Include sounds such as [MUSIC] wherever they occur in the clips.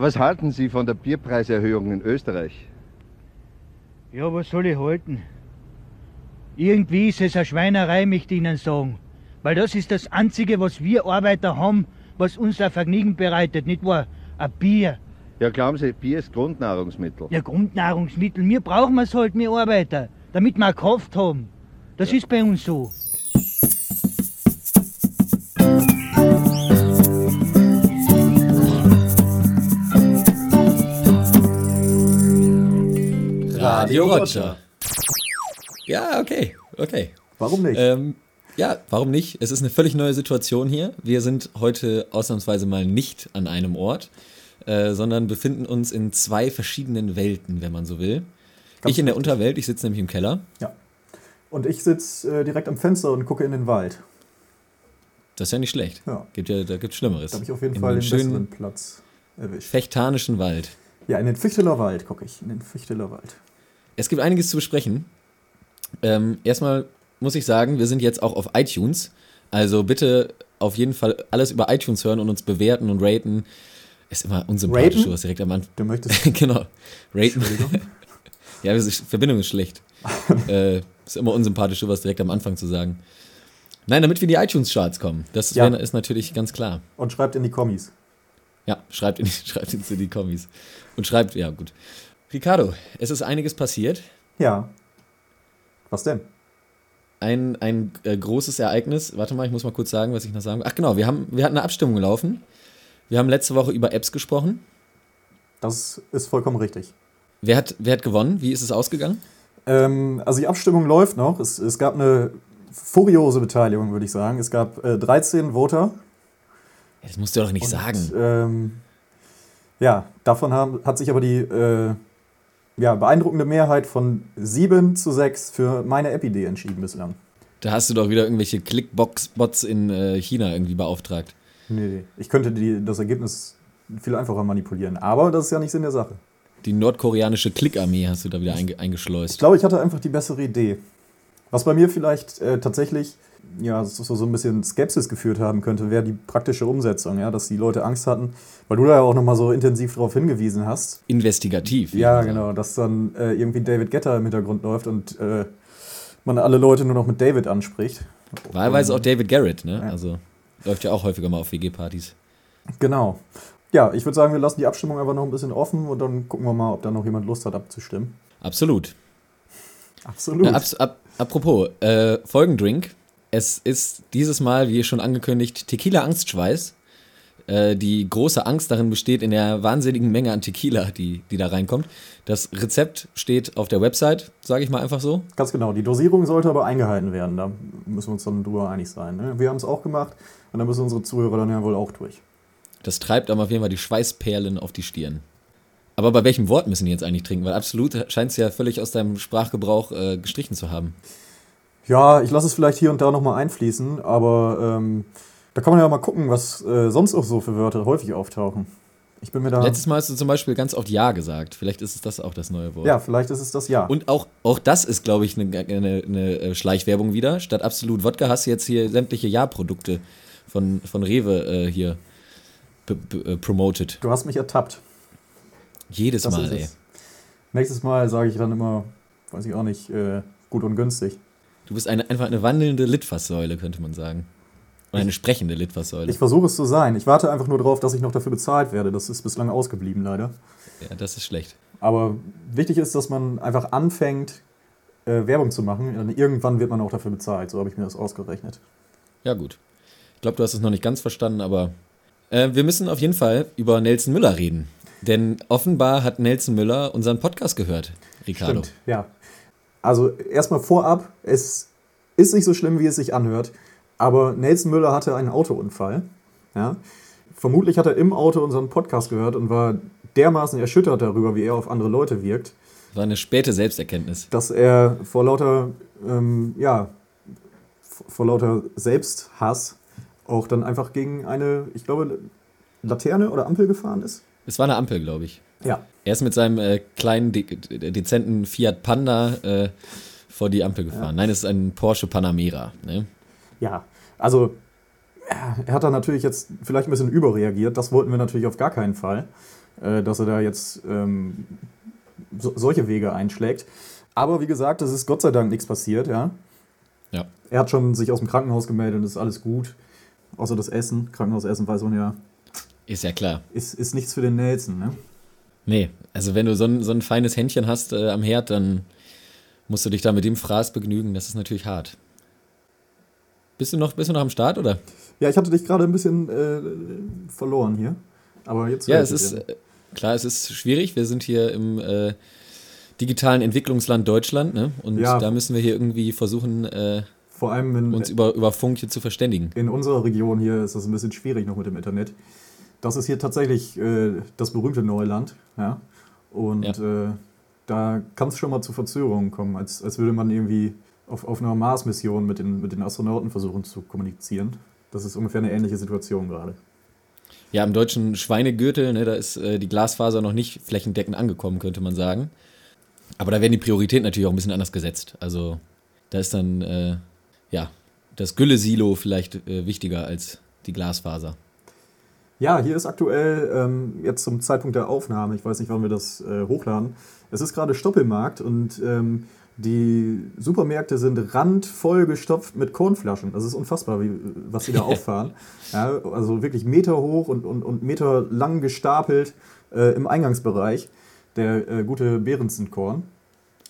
Was halten Sie von der Bierpreiserhöhung in Österreich? Ja, was soll ich halten? Irgendwie ist es eine Schweinerei, möchte ich Ihnen sagen. Weil das ist das Einzige, was wir Arbeiter haben, was uns ein Vergnügen bereitet, nicht wahr? Ein Bier. Ja, glauben Sie, Bier ist Grundnahrungsmittel. Ja, Grundnahrungsmittel. Wir brauchen es halt, wir Arbeiter, damit wir Kraft haben. Das ist bei uns so. Roger. Ja, okay, okay. Warum nicht? Ähm, ja, warum nicht? Es ist eine völlig neue Situation hier. Wir sind heute ausnahmsweise mal nicht an einem Ort, äh, sondern befinden uns in zwei verschiedenen Welten, wenn man so will. Ganz ich in der. Unterwelt, ich sitze nämlich im Keller. Ja. Und ich sitze äh, direkt am Fenster und gucke in den Wald. Das ist ja nicht schlecht. Ja. Gibt ja, da gibt Schlimmeres. Da habe ich auf jeden in Fall den den schönen Platz erwischt. fechtanischen Wald. Ja, in den Füchteler Wald gucke ich. In den Füchteler Wald. Es gibt einiges zu besprechen. Ähm, erstmal muss ich sagen, wir sind jetzt auch auf iTunes. Also bitte auf jeden Fall alles über iTunes hören und uns bewerten und raten. Ist immer unsympathisch, Raten? sowas direkt am Anfang. Du möchtest. [LAUGHS] genau. Raten. [LAUGHS] Ja, die Verbindung ist schlecht. [LAUGHS] äh, ist immer unsympathisch, sowas direkt am Anfang zu sagen. Nein, damit wir in die iTunes-Charts kommen. Das Ja. ist natürlich ganz klar. Und schreibt in die Kommis. Ja, schreibt, in, schreibt uns in die Kommis. Und schreibt, ja, gut. Ricardo, es ist einiges passiert. Ja. Was denn? Ein, ein äh, großes Ereignis. Warte mal, ich muss mal kurz sagen, was ich noch sagen will. Ach genau, wir, haben, wir hatten eine Abstimmung gelaufen. Wir haben letzte Woche über Apps gesprochen. Das ist vollkommen richtig. Wer hat, wer hat gewonnen? Wie ist es ausgegangen? Ähm, also die Abstimmung läuft noch. Es, es gab eine furiose Beteiligung, würde ich sagen. Es gab äh, 13 Voter. Das musst du doch nicht Und, sagen. Ähm, ja, davon haben, hat sich aber die äh, ja, beeindruckende Mehrheit von 7 zu 6 für meine App-Idee entschieden bislang. Da hast du doch wieder irgendwelche Clickbox-Bots in äh, China irgendwie beauftragt. Nee, ich könnte die, das Ergebnis viel einfacher manipulieren. Aber das ist ja nicht Sinn der Sache. Die nordkoreanische Klickarmee hast du da wieder einge Ich eingeschleust. glaube, ich hatte einfach die bessere Idee. Was bei mir vielleicht äh, tatsächlich ja, so, so ein bisschen Skepsis geführt haben könnte, wäre die praktische Umsetzung, ja, dass die Leute Angst hatten, weil du da ja auch nochmal so intensiv darauf hingewiesen hast. Investigativ. Ja, genau, dass dann äh, irgendwie David Getter im Hintergrund läuft und äh, man alle Leute nur noch mit David anspricht. Wahlweise auch David Garrett, ne? Ja. Also läuft ja auch häufiger mal auf WG-Partys. Genau. Ja, ich würde sagen, wir lassen die Abstimmung einfach noch ein bisschen offen und dann gucken wir mal, ob da noch jemand Lust hat abzustimmen. Absolut. Absolut. Ja, abs ab apropos, äh, Folgendrink. Es ist dieses Mal, wie schon angekündigt, Tequila Angstschweiß. Äh, die große Angst darin besteht in der wahnsinnigen Menge an Tequila, die, die da reinkommt. Das Rezept steht auf der Website, sage ich mal einfach so. Ganz genau. Die Dosierung sollte aber eingehalten werden. Da müssen wir uns dann drüber einig sein. Ne? Wir haben es auch gemacht und da müssen unsere Zuhörer dann ja wohl auch durch. Das treibt aber auf jeden Fall die Schweißperlen auf die Stirn. Aber bei welchem Wort müssen die jetzt eigentlich trinken? Weil absolut scheint es ja völlig aus deinem Sprachgebrauch äh, gestrichen zu haben. Ja, ich lasse es vielleicht hier und da nochmal einfließen, aber ähm, da kann man ja mal gucken, was äh, sonst auch so für Wörter häufig auftauchen. Ich bin mir da. Letztes Mal hast du zum Beispiel ganz oft Ja gesagt. Vielleicht ist es das auch das neue Wort. ja, vielleicht ist es das Ja. Und auch, auch das ist, glaube ich, eine, eine, eine äh, Schleichwerbung wieder. Statt absolut Wodka hast du jetzt hier sämtliche Ja-Produkte von, von Rewe äh, hier äh, promoted. du hast mich ertappt. Jedes Das Mal, ey. es. Nächstes Mal sage ich dann immer, weiß ich auch nicht, äh, gut und günstig. Du bist eine, einfach eine wandelnde Litfaßsäule, könnte man sagen. Oder eine sprechende Litfaßsäule. Ich versuche es zu sein. Ich warte einfach nur darauf, dass ich noch dafür bezahlt werde. Das ist bislang ausgeblieben, leider. Ja, das ist schlecht. Aber wichtig ist, dass man einfach anfängt, äh, Werbung zu machen. Und irgendwann wird man auch dafür bezahlt. So habe ich mir das ausgerechnet. Ja, gut. Ich glaube, du hast es noch nicht ganz verstanden, aber äh, wir müssen auf jeden Fall über Nelson Müller reden. Denn offenbar hat Nelson Müller unseren Podcast gehört, Ricardo. Stimmt, ja. Also erstmal vorab, es ist nicht so schlimm, wie es sich anhört. Aber Nelson Müller hatte einen Autounfall. Ja. Vermutlich hat er im Auto unseren Podcast gehört und war dermaßen erschüttert darüber, wie er auf andere Leute wirkt, War eine späte Selbsterkenntnis. dass er vor lauter, ähm, ja, vor lauter Selbsthass auch dann einfach gegen eine, ich glaube, Laterne oder Ampel gefahren ist. Es war eine Ampel, glaube ich. Ja. Er ist mit seinem äh, kleinen, de de dezenten Fiat Panda äh, vor die Ampel gefahren. Nein, es ist ein Porsche Panamera. Ne? Ja, also ja, er hat da natürlich jetzt vielleicht ein bisschen überreagiert. Das wollten wir natürlich auf gar keinen Fall. äh, dass er da jetzt ähm, so, solche Wege einschlägt. Aber wie gesagt, es ist Gott sei Dank nichts passiert, ja. Ja. Er hat schon sich aus dem Krankenhaus gemeldet und ist alles gut. Außer das Essen. Krankenhausessen weiß man ja, Ist ja klar. ist, ist nichts für den Nelson, ne? Nee, also wenn du so ein, so ein feines Händchen hast äh, am Herd, dann musst du dich da mit dem Fraß begnügen. Das ist natürlich hart. Bist du noch, bist du noch am Start, oder? Ja, ich hatte dich gerade ein bisschen äh, verloren hier. Aber jetzt. Ja, es ist, äh, klar, es ist schwierig. Wir sind hier im äh, digitalen Entwicklungsland Deutschland, ne? Und Ja. da müssen wir hier irgendwie versuchen, äh, Vor allem in, uns über, über Funk hier zu verständigen. in unserer Region hier ist das ein bisschen schwierig noch mit dem Internet. Das ist hier tatsächlich äh, das berühmte Neuland. Ja? Und äh, da kann es schon mal zu Verzögerungen kommen, als, als würde man irgendwie auf, auf einer Mars-Mission mit den, mit den Astronauten versuchen zu kommunizieren. Das ist ungefähr eine ähnliche Situation gerade. Ja, im deutschen Schweinegürtel, ne, da ist äh, die Glasfaser noch nicht flächendeckend angekommen, könnte man sagen. Aber da werden die Prioritäten natürlich auch ein bisschen anders gesetzt. Also da ist dann, äh, ja, das Gülle-Silo vielleicht äh, wichtiger als die Glasfaser. Ja, hier ist aktuell ähm, jetzt zum Zeitpunkt der Aufnahme, ich weiß nicht, wann wir das äh, hochladen, es ist gerade Stoppelmarkt und ähm, die Supermärkte sind randvoll gestopft mit Kornflaschen. Das ist unfassbar, wie, was sie da [LAUGHS] auffahren. Ja, also wirklich Meter hoch und, und, und Meter lang gestapelt äh, im Eingangsbereich der äh, gute Behrensen-Korn,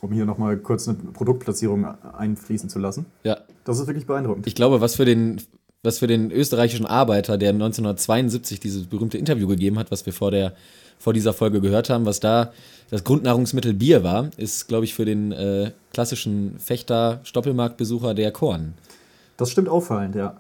um hier nochmal kurz eine Produktplatzierung einfließen zu lassen. Ja, Das ist wirklich beeindruckend. ich glaube, was für den, was für den österreichischen Arbeiter, der 1972 dieses berühmte Interview gegeben hat, was wir vor, der, vor dieser Folge gehört haben, was da das Grundnahrungsmittel Bier war, ist, glaube ich, für den äh, klassischen Fechter-Stoppelmarktbesucher der Korn. Das stimmt auffallend, ja.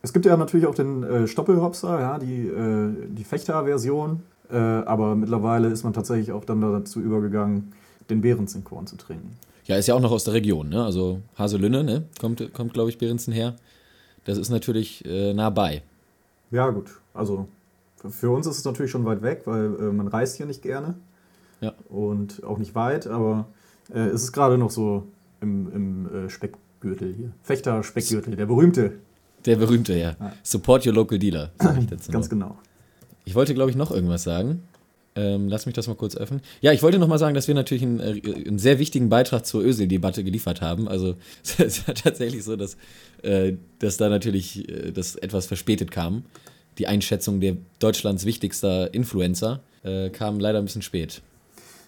Es gibt ja natürlich auch den äh, Stoppelhopser, ja, die, äh, die Fechter-Version. Äh, aber mittlerweile ist man tatsächlich auch dann dazu übergegangen, den Behrensenkorn zu trinken. Ja, ist ja auch noch aus der Region, ne? Also Haselünne, ne? Kommt, kommt glaube ich, Behrensen her. Das ist natürlich äh, nah bei. Ja, gut. Also für uns ist es natürlich schon weit weg, weil äh, man reist hier nicht gerne. Ja. Und auch nicht weit, aber äh, es ist gerade noch so im, im äh, Speckgürtel hier. Fechter-Speckgürtel, der berühmte. Der berühmte, ja. Ja. Support your local dealer, sag ich dazu. Ganz genau. Ich wollte, glaube ich, noch irgendwas sagen. Ähm, lass mich das mal kurz öffnen. Ja, ich wollte noch mal sagen, dass wir natürlich einen, äh, einen sehr wichtigen Beitrag zur Ösel-Debatte geliefert haben. Also [LAUGHS] es ja tatsächlich so, dass, äh, dass da natürlich äh, das etwas verspätet kam. Die Einschätzung der Deutschlands wichtigster Influencer äh, kam leider ein bisschen spät.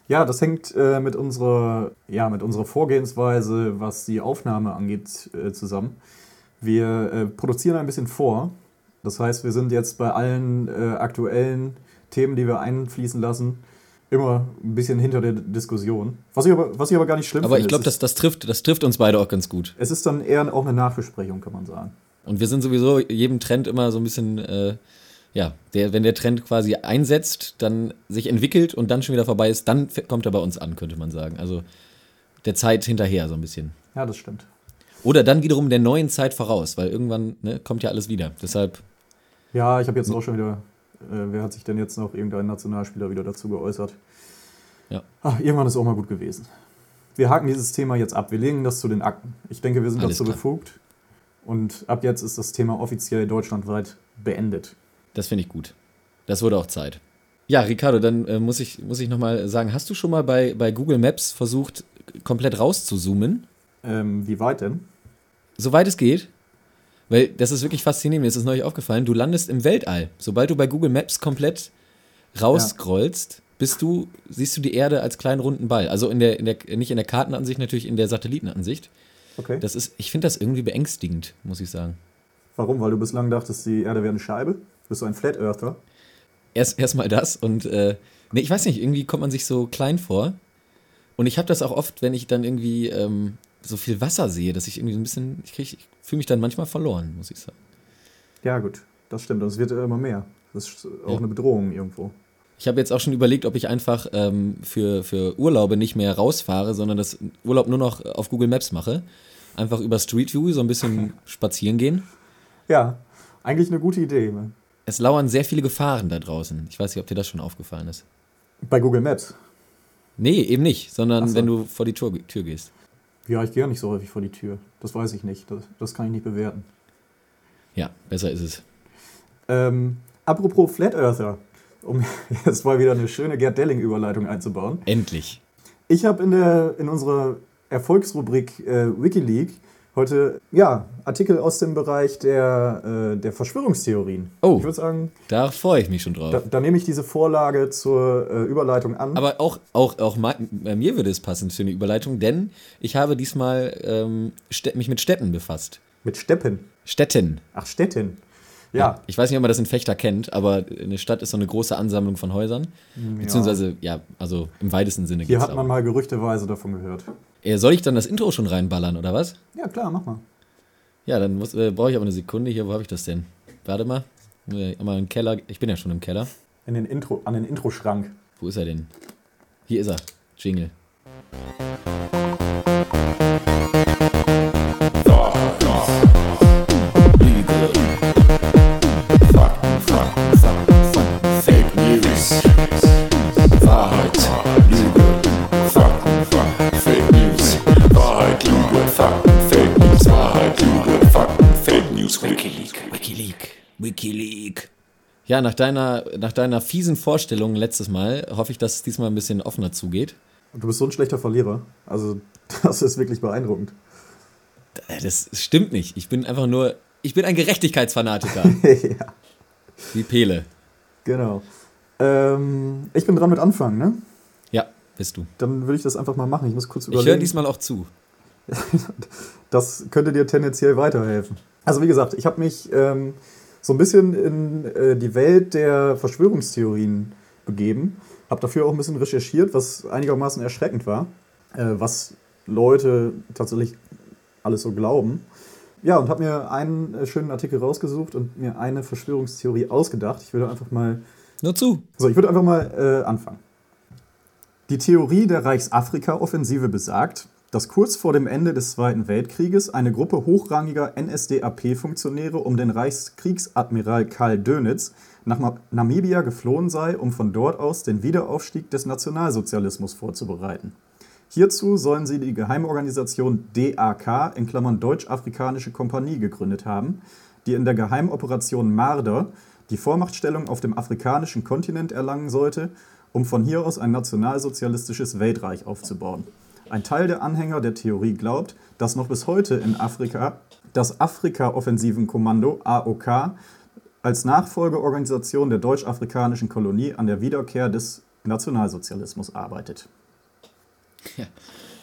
Ja, das hängt äh, mit, unserer, ja, mit unserer Vorgehensweise, was die Aufnahme angeht, äh, zusammen. Wir produzieren ein bisschen vor. Das heißt, wir sind jetzt bei allen aktuellen Themen, die wir einfließen lassen, immer ein bisschen hinter der Diskussion. Was ich aber, was ich aber gar nicht schlimm Aber finde. ich glaube, das, das, trifft, das trifft uns beide auch ganz gut. es ist dann eher auch eine Nachbesprechung, kann man sagen. Und wir sind sowieso jedem Trend immer so ein bisschen, äh, ja, der, wenn der Trend quasi einsetzt, dann sich entwickelt und dann schon wieder vorbei ist, dann kommt er bei uns an, könnte man sagen. Also der Zeit hinterher so ein bisschen. Ja, das stimmt. Oder dann wiederum der neuen Zeit voraus, weil irgendwann ne, kommt ja alles wieder. Deshalb, Ja, ich habe jetzt auch schon wieder. Äh, wer hat sich denn jetzt noch irgendein Nationalspieler wieder dazu geäußert? Ja. Ach, irgendwann ist auch mal gut gewesen. Wir haken dieses Thema jetzt ab. Wir legen das zu den Akten. Ich denke, wir sind Alles dazu klar. befugt. Und ab jetzt ist das Thema offiziell deutschlandweit beendet. das finde ich gut. Das wurde auch Zeit. Ja, Ricardo, dann äh, muss ich, muss ich nochmal sagen, hast du schon mal bei, bei Google Maps versucht, komplett rauszuzoomen? Ähm, wie weit denn? Soweit es geht. Weil das ist wirklich faszinierend, mir ist das neulich aufgefallen. Du landest im Weltall. Sobald du bei Google Maps komplett rausscrollst, bist du, siehst du die Erde als kleinen runden Ball. Also in der, in der, nicht in der Kartenansicht, natürlich in der Satellitenansicht. Okay. Das ist, ich finde das irgendwie beängstigend, muss ich sagen. Warum? Weil du bislang dachtest, die Erde wäre eine Scheibe? Bist du ein Flat Earther? Erst erstmal das und äh, nee, ich weiß nicht, irgendwie kommt man sich so klein vor. Und ich habe das auch oft, wenn ich dann irgendwie ähm, so viel Wasser sehe, dass ich irgendwie so ein bisschen, ich, krieg- ich fühle mich dann manchmal verloren, muss ich sagen. Ja, gut. Das stimmt. Und es wird immer mehr. Das ist auch Ja. eine Bedrohung irgendwo. Ich habe jetzt auch schon überlegt, ob ich einfach ähm, für, für Urlaube nicht mehr rausfahre, sondern das Urlaub nur noch auf Google Maps mache. Einfach über Street View so ein bisschen [LAUGHS] spazieren gehen. Ja, eigentlich eine gute Idee. Es lauern sehr viele Gefahren da draußen. Ich weiß nicht, ob dir das schon aufgefallen ist. Bei Google Maps. Nee, eben nicht, sondern so. wenn du vor die Tür, Tür gehst. Ja, ich gehe ja nicht so häufig vor die Tür. Das weiß ich nicht. Das, das kann ich nicht bewerten. Ja, besser ist es. Ähm, apropos Flat Earther. um [LAUGHS] jetzt mal wieder eine schöne Gerd Delling-Überleitung einzubauen. Endlich. Ich habe in, der, in unserer Erfolgsrubrik äh, Wikileaks heute ja, Artikel aus dem Bereich der, äh, der Verschwörungstheorien. Oh. Ich würde sagen, Da freue ich mich schon drauf. da, da nehme ich diese Vorlage zur äh, Überleitung an. Aber auch, auch, auch bei mir würde es passen für eine Überleitung, denn ich habe diesmal ähm, mich mit Städten befasst. Mit Steppen. Städten. Ach, Städtin. Ja, Ich weiß nicht, ob man das in Fechter kennt, aber eine Stadt ist so eine große Ansammlung von Häusern. Beziehungsweise, ja, also im weitesten Sinne hier hat man darum. mal gerüchteweise davon gehört. Soll ich dann das Intro schon reinballern, oder was? Ja, klar, mach mal. Ja, dann muss, äh, brauche ich aber eine Sekunde. Hier, wo habe ich das denn? Warte mal. Äh, Mal im Keller. Ich bin ja schon im Keller. In den Intro, an den Introschrank. Wo ist er denn? Hier ist er. Jingle. Ja, nach deiner, nach deiner fiesen Vorstellung letztes Mal hoffe ich, dass es diesmal ein bisschen offener zugeht. Und du bist so ein schlechter Verlierer. Also, [LAUGHS] das ist wirklich beeindruckend. Äh, Das stimmt nicht. Ich bin einfach nur. Ich bin ein Gerechtigkeitsfanatiker. [LAUGHS] ja, Wie Pele. genau. Ähm, ich bin dran mit Anfangen, ne? Ja, bist du. Dann würde ich das einfach mal machen. Ich muss kurz Ich höre überlegen. diesmal auch zu. [LAUGHS] Das könnte dir tendenziell weiterhelfen. Also wie gesagt, ich habe mich ähm, so ein bisschen in äh, die Welt der Verschwörungstheorien begeben. Habe dafür auch ein bisschen recherchiert, was einigermaßen erschreckend war, äh, was Leute tatsächlich alles so glauben. Ja, und habe mir einen äh, schönen Artikel rausgesucht und mir eine Verschwörungstheorie ausgedacht. Ich würde einfach mal Nur zu. so, ich würde einfach mal äh, anfangen. Die Theorie der Reichsafrika-Offensive besagt, dass kurz vor dem Ende des Zweiten Weltkrieges eine Gruppe hochrangiger NSDAP-Funktionäre um den Reichskriegsadmiral Karl Dönitz nach Namibia geflohen sei, um von dort aus den Wiederaufstieg des Nationalsozialismus vorzubereiten. Hierzu sollen sie die Geheimorganisation DAK in Klammern Deutsch-Afrikanische Kompanie gegründet haben, die in der Geheimoperation Marder die Vormachtstellung auf dem afrikanischen Kontinent erlangen sollte, um von hier aus ein nationalsozialistisches Weltreich aufzubauen. Ein Teil der Anhänger der Theorie glaubt, dass noch bis heute in Afrika das Afrika-Offensiven-Kommando AOK als Nachfolgeorganisation der deutsch-afrikanischen Kolonie an der Wiederkehr des Nationalsozialismus arbeitet.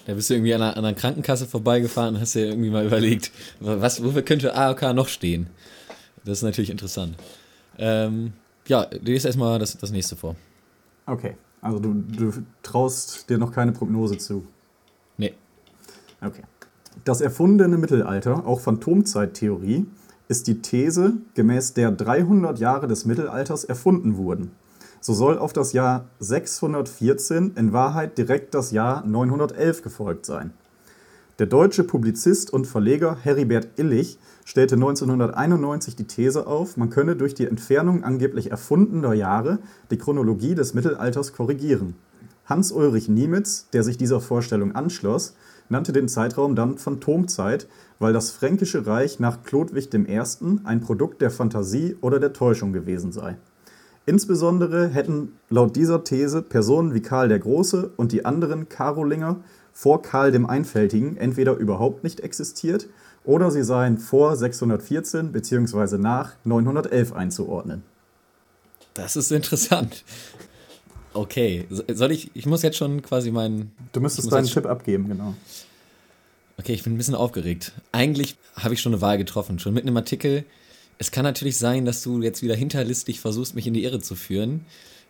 Da bist du irgendwie an einer, an einer Krankenkasse vorbeigefahren und hast dir irgendwie mal überlegt, was, wofür könnte AOK noch stehen? Das ist natürlich interessant. Ähm, ja, du liest erstmal das, das nächste vor. Okay, also du, du traust dir noch keine Prognose zu. Okay. Das erfundene Mittelalter, auch Phantomzeittheorie, ist die These, gemäß der 300 Jahre des Mittelalters erfunden wurden. So soll auf das Jahr 614 in Wahrheit direkt das Jahr 911 gefolgt sein. Der deutsche Publizist und Verleger Heribert Illich stellte 1991 die These auf, man könne durch die Entfernung angeblich erfundener Jahre die Chronologie des Mittelalters korrigieren. Hans-Ulrich Niemitz, der sich dieser Vorstellung anschloss, nannte den Zeitraum dann Phantomzeit, weil das Fränkische Reich nach Chlodwig I. ein Produkt der Fantasie oder der Täuschung gewesen sei. Insbesondere hätten laut dieser These Personen wie Karl der Große und die anderen Karolinger vor Karl dem Einfältigen entweder überhaupt nicht existiert oder sie seien vor 614 bzw. nach 911 einzuordnen. Das ist interessant. Okay, so- soll ich, ich muss jetzt schon quasi meinen. Du müsstest deinen Tipp abgeben, genau. Okay, ich bin ein bisschen aufgeregt. Eigentlich habe ich schon eine Wahl getroffen, schon mit einem Artikel. Es kann natürlich sein, dass du jetzt wieder hinterlistig versuchst, mich in die Irre zu führen.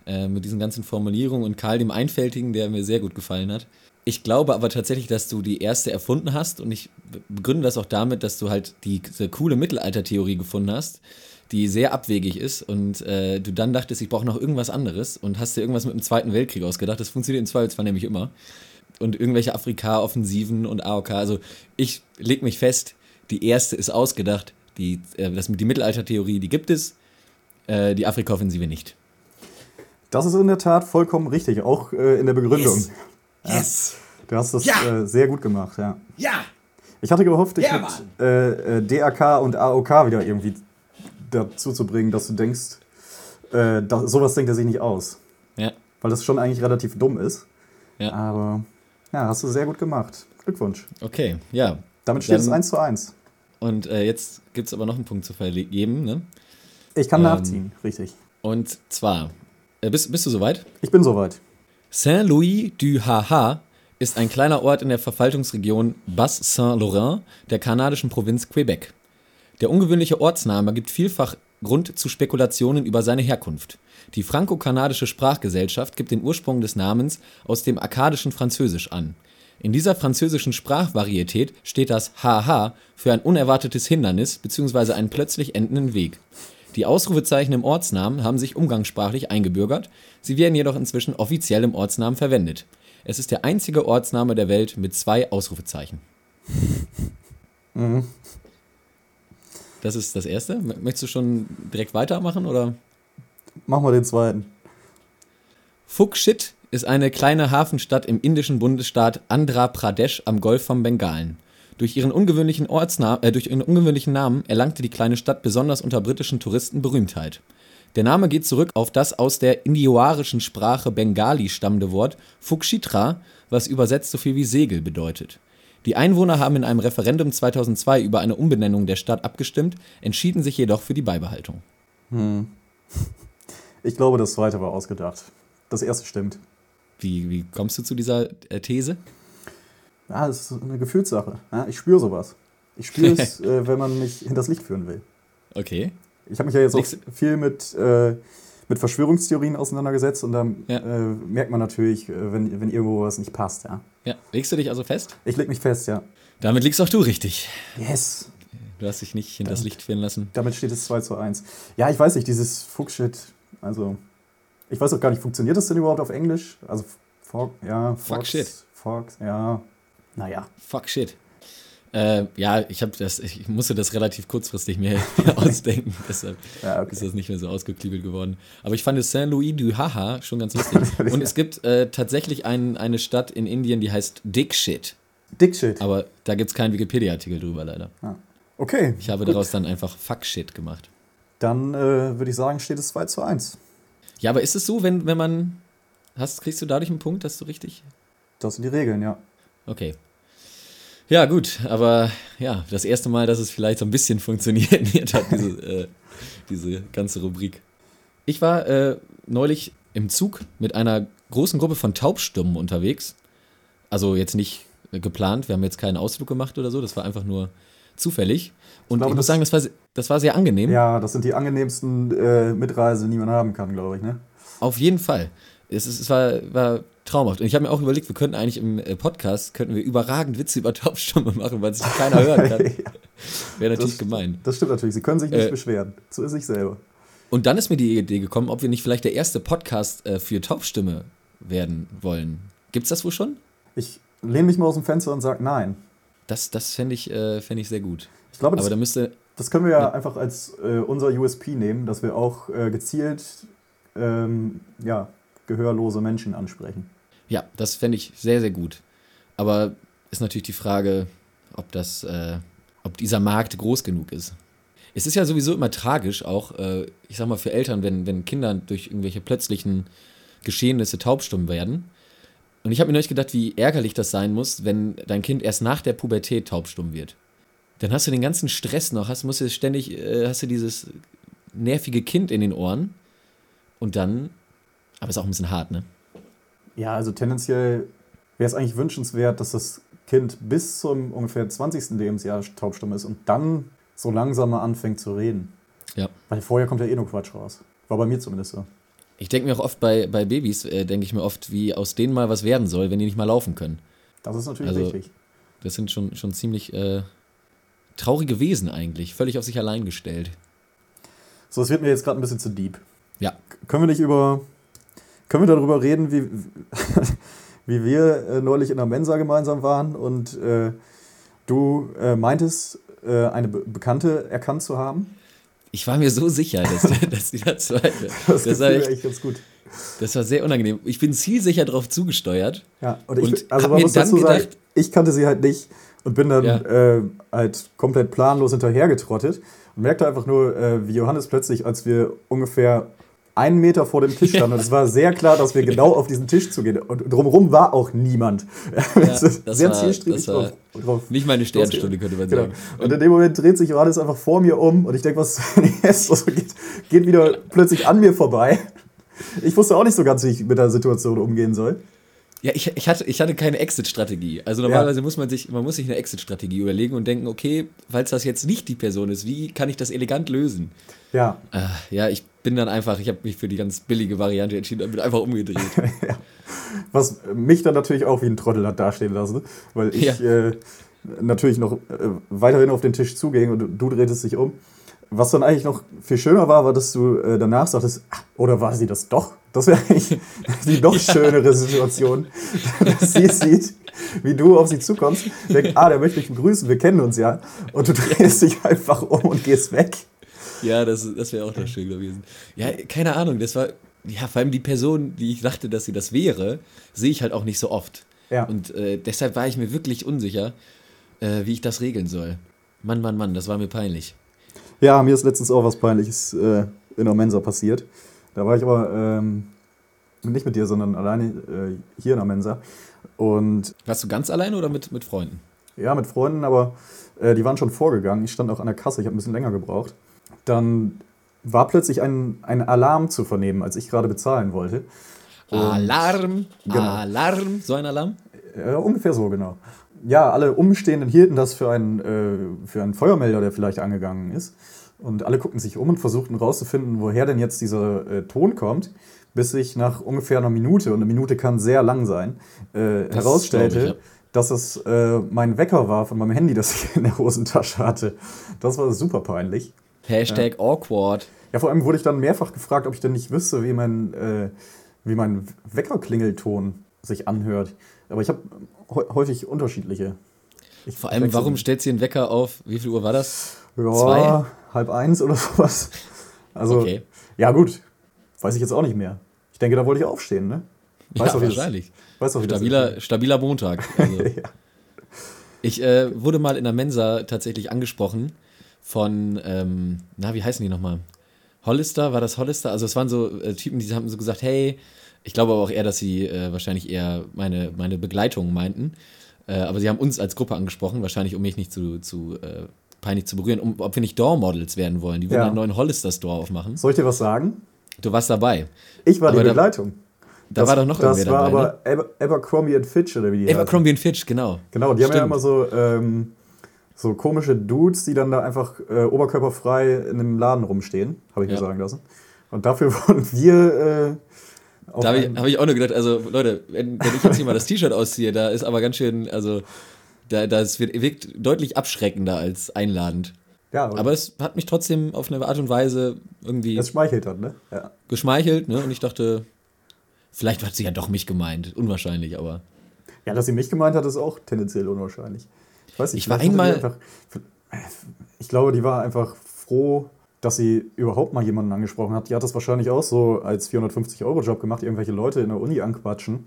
Äh, mit diesen ganzen Formulierungen und Karl dem Einfältigen, der mir sehr gut gefallen hat. Ich glaube aber tatsächlich, dass du die erste erfunden hast und ich be- begründe das auch damit, dass du halt die, diese coole Mittelaltertheorie gefunden hast, die sehr abwegig ist und äh, du dann dachtest, ich brauche noch irgendwas anderes und hast dir irgendwas mit dem Zweiten Weltkrieg ausgedacht. Das funktioniert im Zweifelsfall nämlich immer. Und irgendwelche Afrika-Offensiven und AOK. Also ich leg mich fest, die erste ist ausgedacht, die, äh, das, die Mittelaltertheorie, die gibt es, äh, die Afrika-Offensive nicht. Das ist in der Tat vollkommen richtig, auch äh, in der Begründung. Yes. Yes. Du hast das Ja. äh, sehr gut gemacht, ja. Ja! Ich hatte gehofft, dich Ja, mit äh, äh, DAK und AOK wieder irgendwie dazu zu bringen, dass du denkst, äh, da, sowas denkt er sich nicht aus. Ja, Weil das schon eigentlich relativ dumm ist. ja. Aber ja, hast du sehr gut gemacht. Glückwunsch. Okay, ja. Damit steht es Dann- 1 zu 1. Und äh, jetzt gibt es aber noch einen Punkt zu vergeben, ne? Ich kann Ähm, nachziehen, richtig. Und zwar, äh, bist, bist du soweit? Ich bin soweit. Saint-Louis du Ha-Ha ist ein kleiner Ort in der Verwaltungsregion Bas-Saint-Laurent der kanadischen Provinz Quebec. Der ungewöhnliche Ortsname gibt vielfach Grund zu Spekulationen über seine Herkunft. Die franco-kanadische Sprachgesellschaft gibt den Ursprung des Namens aus dem akkadischen Französisch an. In dieser französischen Sprachvarietät steht das HH für ein unerwartetes Hindernis bzw. einen plötzlich endenden Weg. Die Ausrufezeichen im Ortsnamen haben sich umgangssprachlich eingebürgert, sie werden jedoch inzwischen offiziell im Ortsnamen verwendet. Es ist der einzige Ortsname der Welt mit zwei Ausrufezeichen. [LAUGHS] Das ist das erste. Möchtest du schon direkt weitermachen oder? Machen wir den zweiten. Fukhshit ist eine kleine Hafenstadt im indischen Bundesstaat Andhra Pradesh am Golf von Bengalen. Durch ihren ungewöhnlichen Ortsnamen, äh, durch ihren ungewöhnlichen Namen erlangte die kleine Stadt besonders unter britischen Touristen Berühmtheit. Der Name geht zurück auf das aus der indioarischen Sprache Bengali stammende Wort Fukshitra, was übersetzt so viel wie Segel bedeutet. Die Einwohner haben in einem Referendum 2002 über eine Umbenennung der Stadt abgestimmt, entschieden sich jedoch für die Beibehaltung. Ich glaube, das zweite war ausgedacht. Das erste stimmt. Wie, wie kommst du zu dieser äh, These? Ja, das ist eine Gefühlssache. Ja, ich spüre sowas. Ich spüre es, [LAUGHS] äh, wenn man mich hinters Licht führen will. Okay. Ich habe mich ja jetzt auch Nix- viel mit, äh, mit Verschwörungstheorien auseinandergesetzt und dann Ja. äh, merkt man natürlich, äh, wenn, wenn irgendwo was nicht passt. Ja. Ja, legst du dich also fest? Ich leg mich fest, ja. Damit liegst auch du richtig. Yes. Du hast dich nicht hinters Licht führen lassen. Damit steht es 2 zu 1. Ja, ich weiß nicht, dieses Fuchshit, also ich weiß auch gar nicht, funktioniert das denn überhaupt auf Englisch? Also Fog, ja, Fuck Fox, shit. Fox, ja. Naja. Fuck shit. Äh, ja, ich habe das, ich musste das relativ kurzfristig mir [LAUGHS] ausdenken, deshalb Ja, okay. ist das nicht mehr so ausgeklügelt geworden. Aber ich fand es Saint-Louis du Haha schon ganz lustig. [LAUGHS] Und es gibt äh, tatsächlich ein, eine Stadt in Indien, die heißt Dikshit. Dickshit. Aber da gibt es keinen Wikipedia-Artikel drüber leider. Okay. Ich habe gut. daraus dann einfach Fuck shit gemacht. Dann äh, würde ich sagen, steht es 2 zu 1. Ja, aber ist es so, wenn, wenn man. Hast, kriegst du dadurch einen Punkt, dass du richtig Das sind die Regeln, ja. Okay. Ja, gut, aber ja, das erste Mal, dass es vielleicht so ein bisschen [LAUGHS] funktioniert hat, diese, [LAUGHS] äh, diese ganze Rubrik. Ich war äh, neulich im Zug mit einer großen Gruppe von Taubstummen unterwegs. Also jetzt nicht äh, geplant, wir haben jetzt keinen Ausflug gemacht oder so, das war einfach nur zufällig. Und ich, glaube, muss das- sagen, das war, das war sehr angenehm. Ja, das sind die angenehmsten äh, Mitreisen, die man haben kann, glaube ich, ne? Auf jeden Fall. Es, es war, war traumhaft. Und ich habe mir auch überlegt, wir könnten eigentlich im äh, Podcast könnten wir überragend Witze über Taubstumme machen, weil sich keiner hören kann. [LAUGHS] Wäre natürlich Das- gemein. Das stimmt natürlich, sie können sich nicht Äh, beschweren. So ist sich selber. Und dann ist mir die Idee gekommen, ob wir nicht vielleicht der erste Podcast äh, für Taubstimme werden wollen. Gibt's das wohl schon? Ich lehne mich mal aus dem Fenster und sage nein. Das, das fände ich, äh, fänd ich sehr gut. Ich glaube, Aber das, da müsste. das können wir ja, einfach als äh, unser USP nehmen, dass wir auch äh, gezielt ähm, ja, gehörlose Menschen ansprechen. Ja, das fände ich sehr, sehr gut. Aber ist natürlich die Frage, ob das, äh, ob dieser Markt groß genug ist. Es ist ja sowieso immer tragisch, auch, äh, ich sag mal, für Eltern, wenn, wenn Kinder durch irgendwelche plötzlichen Geschehnisse taubstumm werden. Und ich habe mir neulich gedacht, wie ärgerlich das sein muss, wenn dein Kind erst nach der Pubertät taubstumm wird. Dann hast du den ganzen Stress noch, hast, musst du ständig, äh, hast du dieses nervige Kind in den Ohren. Und dann, aber ist auch ein bisschen hart, ne? Ja, also tendenziell wäre es eigentlich wünschenswert, dass das Kind bis zum ungefähr 20. Lebensjahr taubstumm ist und dann so langsam mal anfängt zu reden. Ja. Weil vorher kommt ja eh nur Quatsch raus. War bei mir zumindest so. Ich denke mir auch oft bei, bei Babys, äh, denke ich mir oft, wie aus denen mal was werden soll, wenn die nicht mal laufen können. Das ist natürlich Also- richtig. Das sind schon, schon ziemlich äh, traurige Wesen eigentlich, völlig auf sich allein gestellt. So, es wird mir jetzt gerade ein bisschen zu deep. Ja. Können wir nicht über. Können wir darüber reden, wie, wie wir äh, neulich in der Mensa gemeinsam waren und äh, du äh, meintest, äh, eine Be Bekannte erkannt zu haben? Ich war mir so sicher, dass, [LAUGHS] dass dieser zweite. [LAUGHS] Das, Das war, echt, echt ganz gut. das war sehr unangenehm. Ich bin zielsicher darauf zugesteuert. Ja, und ich, Und also man muss dann dazu sagen, gedacht- ich kannte sie halt nicht und bin dann Ja. äh, halt komplett planlos hinterhergetrottet und merkte einfach nur, äh, wie Johannes plötzlich, als wir ungefähr einen Meter vor dem Tisch [LAUGHS] standen. Und es war sehr klar, dass wir genau auf diesen Tisch zugehen. Und drumherum war auch niemand. Es [LAUGHS] ist das sehr war- zielstrebig das war drauf, drauf. Nicht meine Sternstunde, könnte man Genau. sagen. Und in dem Moment dreht sich Johannes einfach vor mir um und ich denke, was [LAUGHS] ist? Also geht, geht wieder plötzlich an mir vorbei. Ich wusste auch nicht so ganz, wie ich mit der Situation umgehen soll. Ja, ich, ich, hatte, ich hatte keine Exit-Strategie. Also normalerweise muss man sich, man muss sich eine Exit-Strategie überlegen und denken, okay, falls das jetzt nicht die Person ist, wie kann ich das elegant lösen? Ja, Äh, ja, ich bin dann einfach, ich habe mich für die ganz billige Variante entschieden und bin einfach umgedreht. [LAUGHS] was mich dann natürlich auch wie ein Trottel hat dastehen lassen, weil ich Ja. äh, natürlich noch äh, weiterhin auf den Tisch zuging und du, drehtest dich um. Was dann eigentlich noch viel schöner war, war, dass du äh, danach sagtest, "Ah, oder war sie das doch? Das wäre [LAUGHS] eigentlich die noch schönere Situation, dass sie [LAUGHS] sieht, wie du auf sie zukommst, denkt, ah, der möchte mich begrüßen, wir kennen uns ja, und du drehst dich einfach um und gehst weg. Ja, das, das wäre auch noch schön gewesen. Ja, keine Ahnung, das war, ja, vor allem die Person, die ich dachte, dass sie das wäre, sehe ich halt auch nicht so oft. Ja. Und äh, deshalb war ich mir wirklich unsicher, äh, wie ich das regeln soll. Mann, Mann, Mann, das war mir peinlich. Ja, mir ist letztens auch was Peinliches äh, in der Mensa passiert. Da war ich aber ähm, nicht mit dir, sondern alleine äh, hier in der Mensa. Und Warst du ganz alleine oder mit, mit Freunden? ja, mit Freunden, aber äh, die waren schon vorgegangen. Ich stand auch an der Kasse, ich habe ein bisschen länger gebraucht. Dann war plötzlich ein, ein Alarm zu vernehmen, als ich gerade bezahlen wollte. Alarm, Genau. Alarm, so ein Alarm? Ja, ungefähr so, genau. Ja, alle Umstehenden hielten das für einen, äh, für einen Feuermelder, der vielleicht angegangen ist. Und alle guckten sich um und versuchten rauszufinden, woher denn jetzt dieser äh, Ton kommt, bis sich nach ungefähr einer Minute, und eine Minute kann sehr lang sein, äh, herausstellte, ich, ja. dass es äh, mein Wecker war von meinem Handy, das ich in der Hosentasche hatte. Das war super peinlich. Hashtag awkward. Ja, vor allem wurde ich dann mehrfach gefragt, ob ich denn nicht wüsste, wie mein, äh, wie mein Weckerklingelton sich anhört. Aber ich habe häufig unterschiedliche. Ich Vor allem, warum stellt sie einen Wecker auf? Wie viel Uhr war das? Ja, zwei? Halb eins oder [LAUGHS] sowas. Also, Okay. ja gut, weiß ich jetzt auch nicht mehr. Ich denke, da wollte ich aufstehen, ne? Weiß ja, doch, wie das- wahrscheinlich. Weiß doch, wie das Stabiler, stabiler Montag. [LAUGHS] Also. Ja. Ich äh, wurde mal in der Mensa tatsächlich angesprochen von, ähm, na, wie heißen die nochmal? Hollister, war das Hollister? Also es waren so äh, Typen, die haben so gesagt, hey, ich glaube aber auch eher, dass sie äh, wahrscheinlich eher meine, meine Begleitung meinten. Äh, aber sie haben uns als Gruppe angesprochen, wahrscheinlich um mich nicht zu, zu äh, peinlich zu berühren, um, ob wir nicht Door-Models werden wollen. Die würden Ja. einen neuen Hollister-Store aufmachen. Soll ich dir was sagen? Du warst dabei. Ich war Aber die Begleitung. Da das, war doch noch Das irgendwer war dabei, ne? aber Aber Abercrombie Fitch oder wie die. Abercrombie und Fitch, genau. Genau, die haben ja Stimmt. immer so, ähm, so komische Dudes, die dann da einfach äh, oberkörperfrei in einem Laden rumstehen, habe ich Ja. mir sagen lassen. Und dafür [LAUGHS] wurden wir äh, Da habe ich, hab ich auch nur gedacht, also Leute, wenn, wenn ich jetzt hier mal das T-Shirt ausziehe, da ist aber ganz schön, also da, das wird, wirkt deutlich abschreckender als einladend. ja, Aber es hat mich trotzdem auf eine Art und Weise irgendwie es schmeichelt dann, ne? Ja. geschmeichelt, ne? Und ich dachte, vielleicht hat sie ja doch mich gemeint. Unwahrscheinlich, aber. ja, dass sie mich gemeint hat, ist auch tendenziell unwahrscheinlich. Ich weiß nicht, Ich war einmal- Einfach, ich glaube, die war einfach froh, dass sie überhaupt mal jemanden angesprochen hat. Die hat das wahrscheinlich auch so als 450-Euro-Job gemacht, irgendwelche Leute in der Uni anquatschen,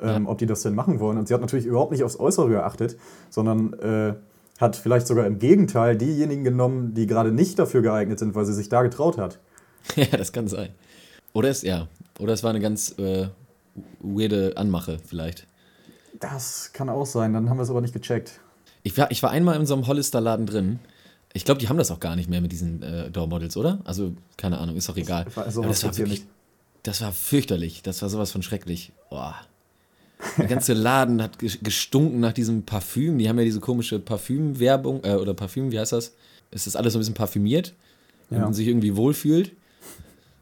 ähm, ob die das denn machen wollen. Und sie hat natürlich überhaupt nicht aufs Äußere geachtet, sondern äh, hat vielleicht sogar im Gegenteil diejenigen genommen, die gerade nicht dafür geeignet sind, weil sie sich da getraut hat. [LAUGHS] ja, das kann sein. Oder es, ja. Oder es war eine ganz äh, weirde Anmache, vielleicht. Das kann auch sein, dann haben wir es aber nicht gecheckt. Ich war, ich war einmal in so einem Hollister-Laden drin. Ich glaube, die haben das auch gar nicht mehr mit diesen äh, Door-Models, oder? Also, keine Ahnung, ist doch egal. Sowas das war gibt's hier wirklich, nicht. das war fürchterlich. Das war sowas von schrecklich. Boah. Der ganze Laden hat ges- gestunken nach diesem Parfüm. Die haben ja diese komische Parfümwerbung, äh, oder Parfüm, wie heißt das? Es ist alles so ein bisschen parfümiert, wenn Ja. man sich irgendwie wohlfühlt.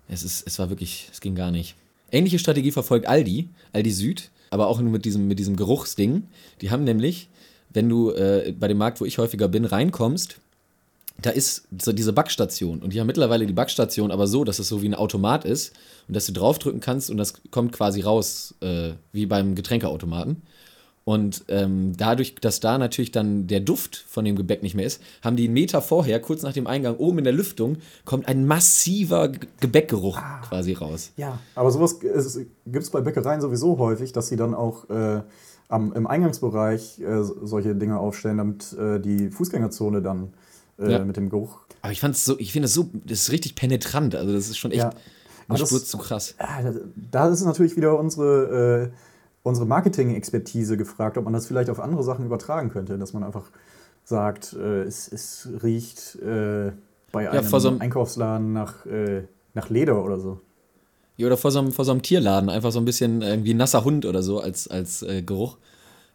Es, ist, es war wirklich, es ging gar nicht. Ähnliche Strategie verfolgt Aldi, Aldi Süd, aber auch nur mit diesem, mit diesem Geruchsding. Die haben nämlich, wenn du äh, bei dem Markt, wo ich häufiger bin, reinkommst, da ist so diese Backstation und die haben mittlerweile die Backstation aber so, dass es so wie ein Automat ist und dass du draufdrücken kannst und das kommt quasi raus, äh, wie beim Getränkeautomaten. Und ähm, dadurch, dass da natürlich dann der Duft von dem Gebäck nicht mehr ist, haben die einen Meter vorher, kurz nach dem Eingang, oben in der Lüftung, kommt ein massiver Ge- Gebäckgeruch quasi raus. Ja, aber sowas gibt es bei Bäckereien sowieso häufig, dass sie dann auch äh, am, im Eingangsbereich äh, solche Dinge aufstellen, damit äh, die Fußgängerzone dann äh, Ja. mit dem Geruch. Aber ich fand es so, ich finde es so, das ist richtig penetrant. Also das ist schon echt. Ja. Das- Spur zu krass. Ja, da- ist natürlich wieder unsere, äh, unsere Marketing-Expertise gefragt, ob man das vielleicht auf andere Sachen übertragen könnte, dass man einfach sagt, äh, es, es riecht äh, bei einem vor so einem- Einkaufsladen nach, äh, nach Leder oder so. Ja, oder vor so, einem, vor so einem Tierladen, einfach so ein bisschen irgendwie nasser Hund oder so als, als äh, Geruch.